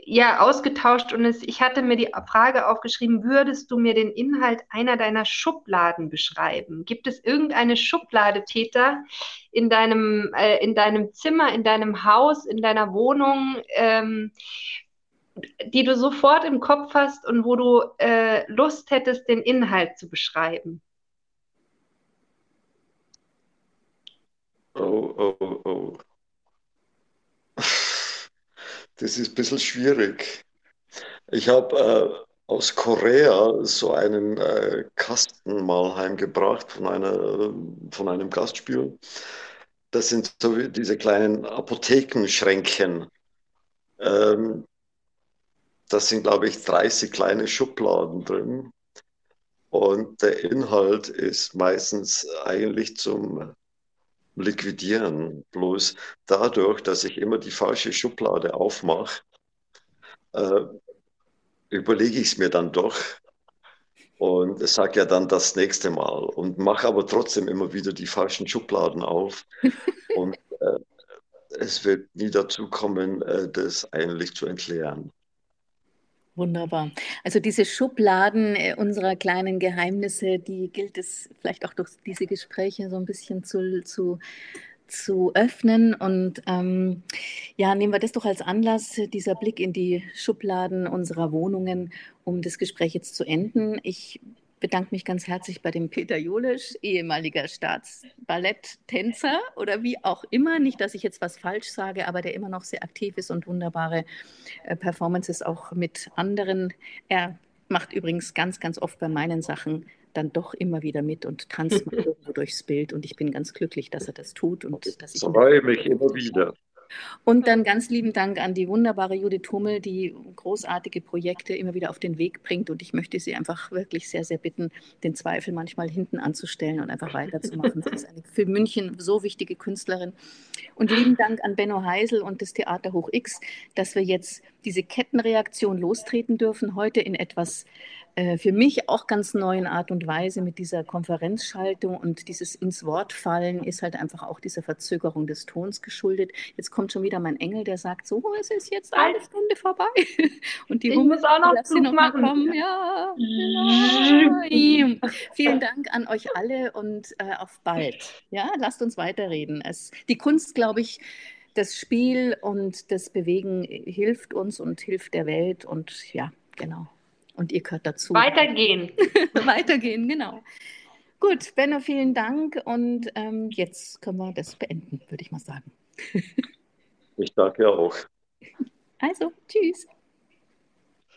ja, ausgetauscht und es, ich hatte mir die Frage aufgeschrieben, würdest du mir den Inhalt einer deiner Schubladen beschreiben? Gibt es irgendeine Schublade, Peter, in deinem, äh, in deinem Zimmer, in deinem Haus, in deiner Wohnung, ähm, die du sofort im Kopf hast und wo du äh, Lust hättest, den Inhalt zu beschreiben? Oh, oh, oh. Das ist ein bisschen schwierig. Ich habe äh, aus Korea so einen äh, Kasten mal heimgebracht von, einer, von einem Gastspiel. Das sind so diese kleinen Apothekenschränkchen. Ähm, das sind, glaube ich, 30 kleine Schubladen drin. Und der Inhalt ist meistens eigentlich zum liquidieren. Bloß dadurch, dass ich immer die falsche Schublade aufmache, äh, überlege ich es mir dann doch und sage ja dann das nächste Mal und mache aber trotzdem immer wieder die falschen Schubladen auf. und äh, es wird nie dazu kommen, äh, das eigentlich zu entleeren. Wunderbar. Also diese Schubladen äh, unserer kleinen Geheimnisse, die gilt es vielleicht auch durch diese Gespräche so ein bisschen zu, zu, zu öffnen. Und ähm, ja, nehmen wir das doch als Anlass, dieser Blick in die Schubladen unserer Wohnungen, um das Gespräch jetzt zu enden. Ich bedanke mich ganz herzlich bei dem Peter Jolisch, ehemaliger Staatsballetttänzer oder wie auch immer. Nicht, dass ich jetzt was falsch sage, aber der immer noch sehr aktiv ist und wunderbare äh, Performances auch mit anderen. Er macht übrigens ganz, ganz oft bei meinen Sachen dann doch immer wieder mit und tanzt mal irgendwo durchs Bild. Und ich bin ganz glücklich, dass er das tut und dass ich freue mich immer wieder. Und dann ganz lieben Dank an die wunderbare Judith Hummel, die großartige Projekte immer wieder auf den Weg bringt. Und ich möchte Sie einfach wirklich sehr, sehr bitten, den Zweifel manchmal hinten anzustellen und einfach weiterzumachen. Sie ist eine für München so wichtige Künstlerin. Und lieben Dank an Benno Heisel und das Theater Hoch X, dass wir jetzt diese Kettenreaktion lostreten dürfen, heute in etwas äh, für mich auch ganz neuen Art und Weise mit dieser Konferenzschaltung und dieses ins Wort fallen ist halt einfach auch dieser Verzögerung des Tons geschuldet. Jetzt kommt schon wieder mein Engel, der sagt so, es ist jetzt eine Stunde vorbei und die Hummel, muss auch noch Zug noch machen. Kommen. Ja, ja. Vielen Dank an euch alle und äh, auf bald. Ja, lasst uns weiterreden. Es, die Kunst, glaube ich, das Spiel und das Bewegen hilft uns und hilft der Welt und ja, genau. Und ihr gehört dazu. Weitergehen. Weitergehen, genau. Gut, Benno, vielen Dank. Und ähm, jetzt können wir das beenden, würde ich mal sagen. ich danke auch. Also, tschüss.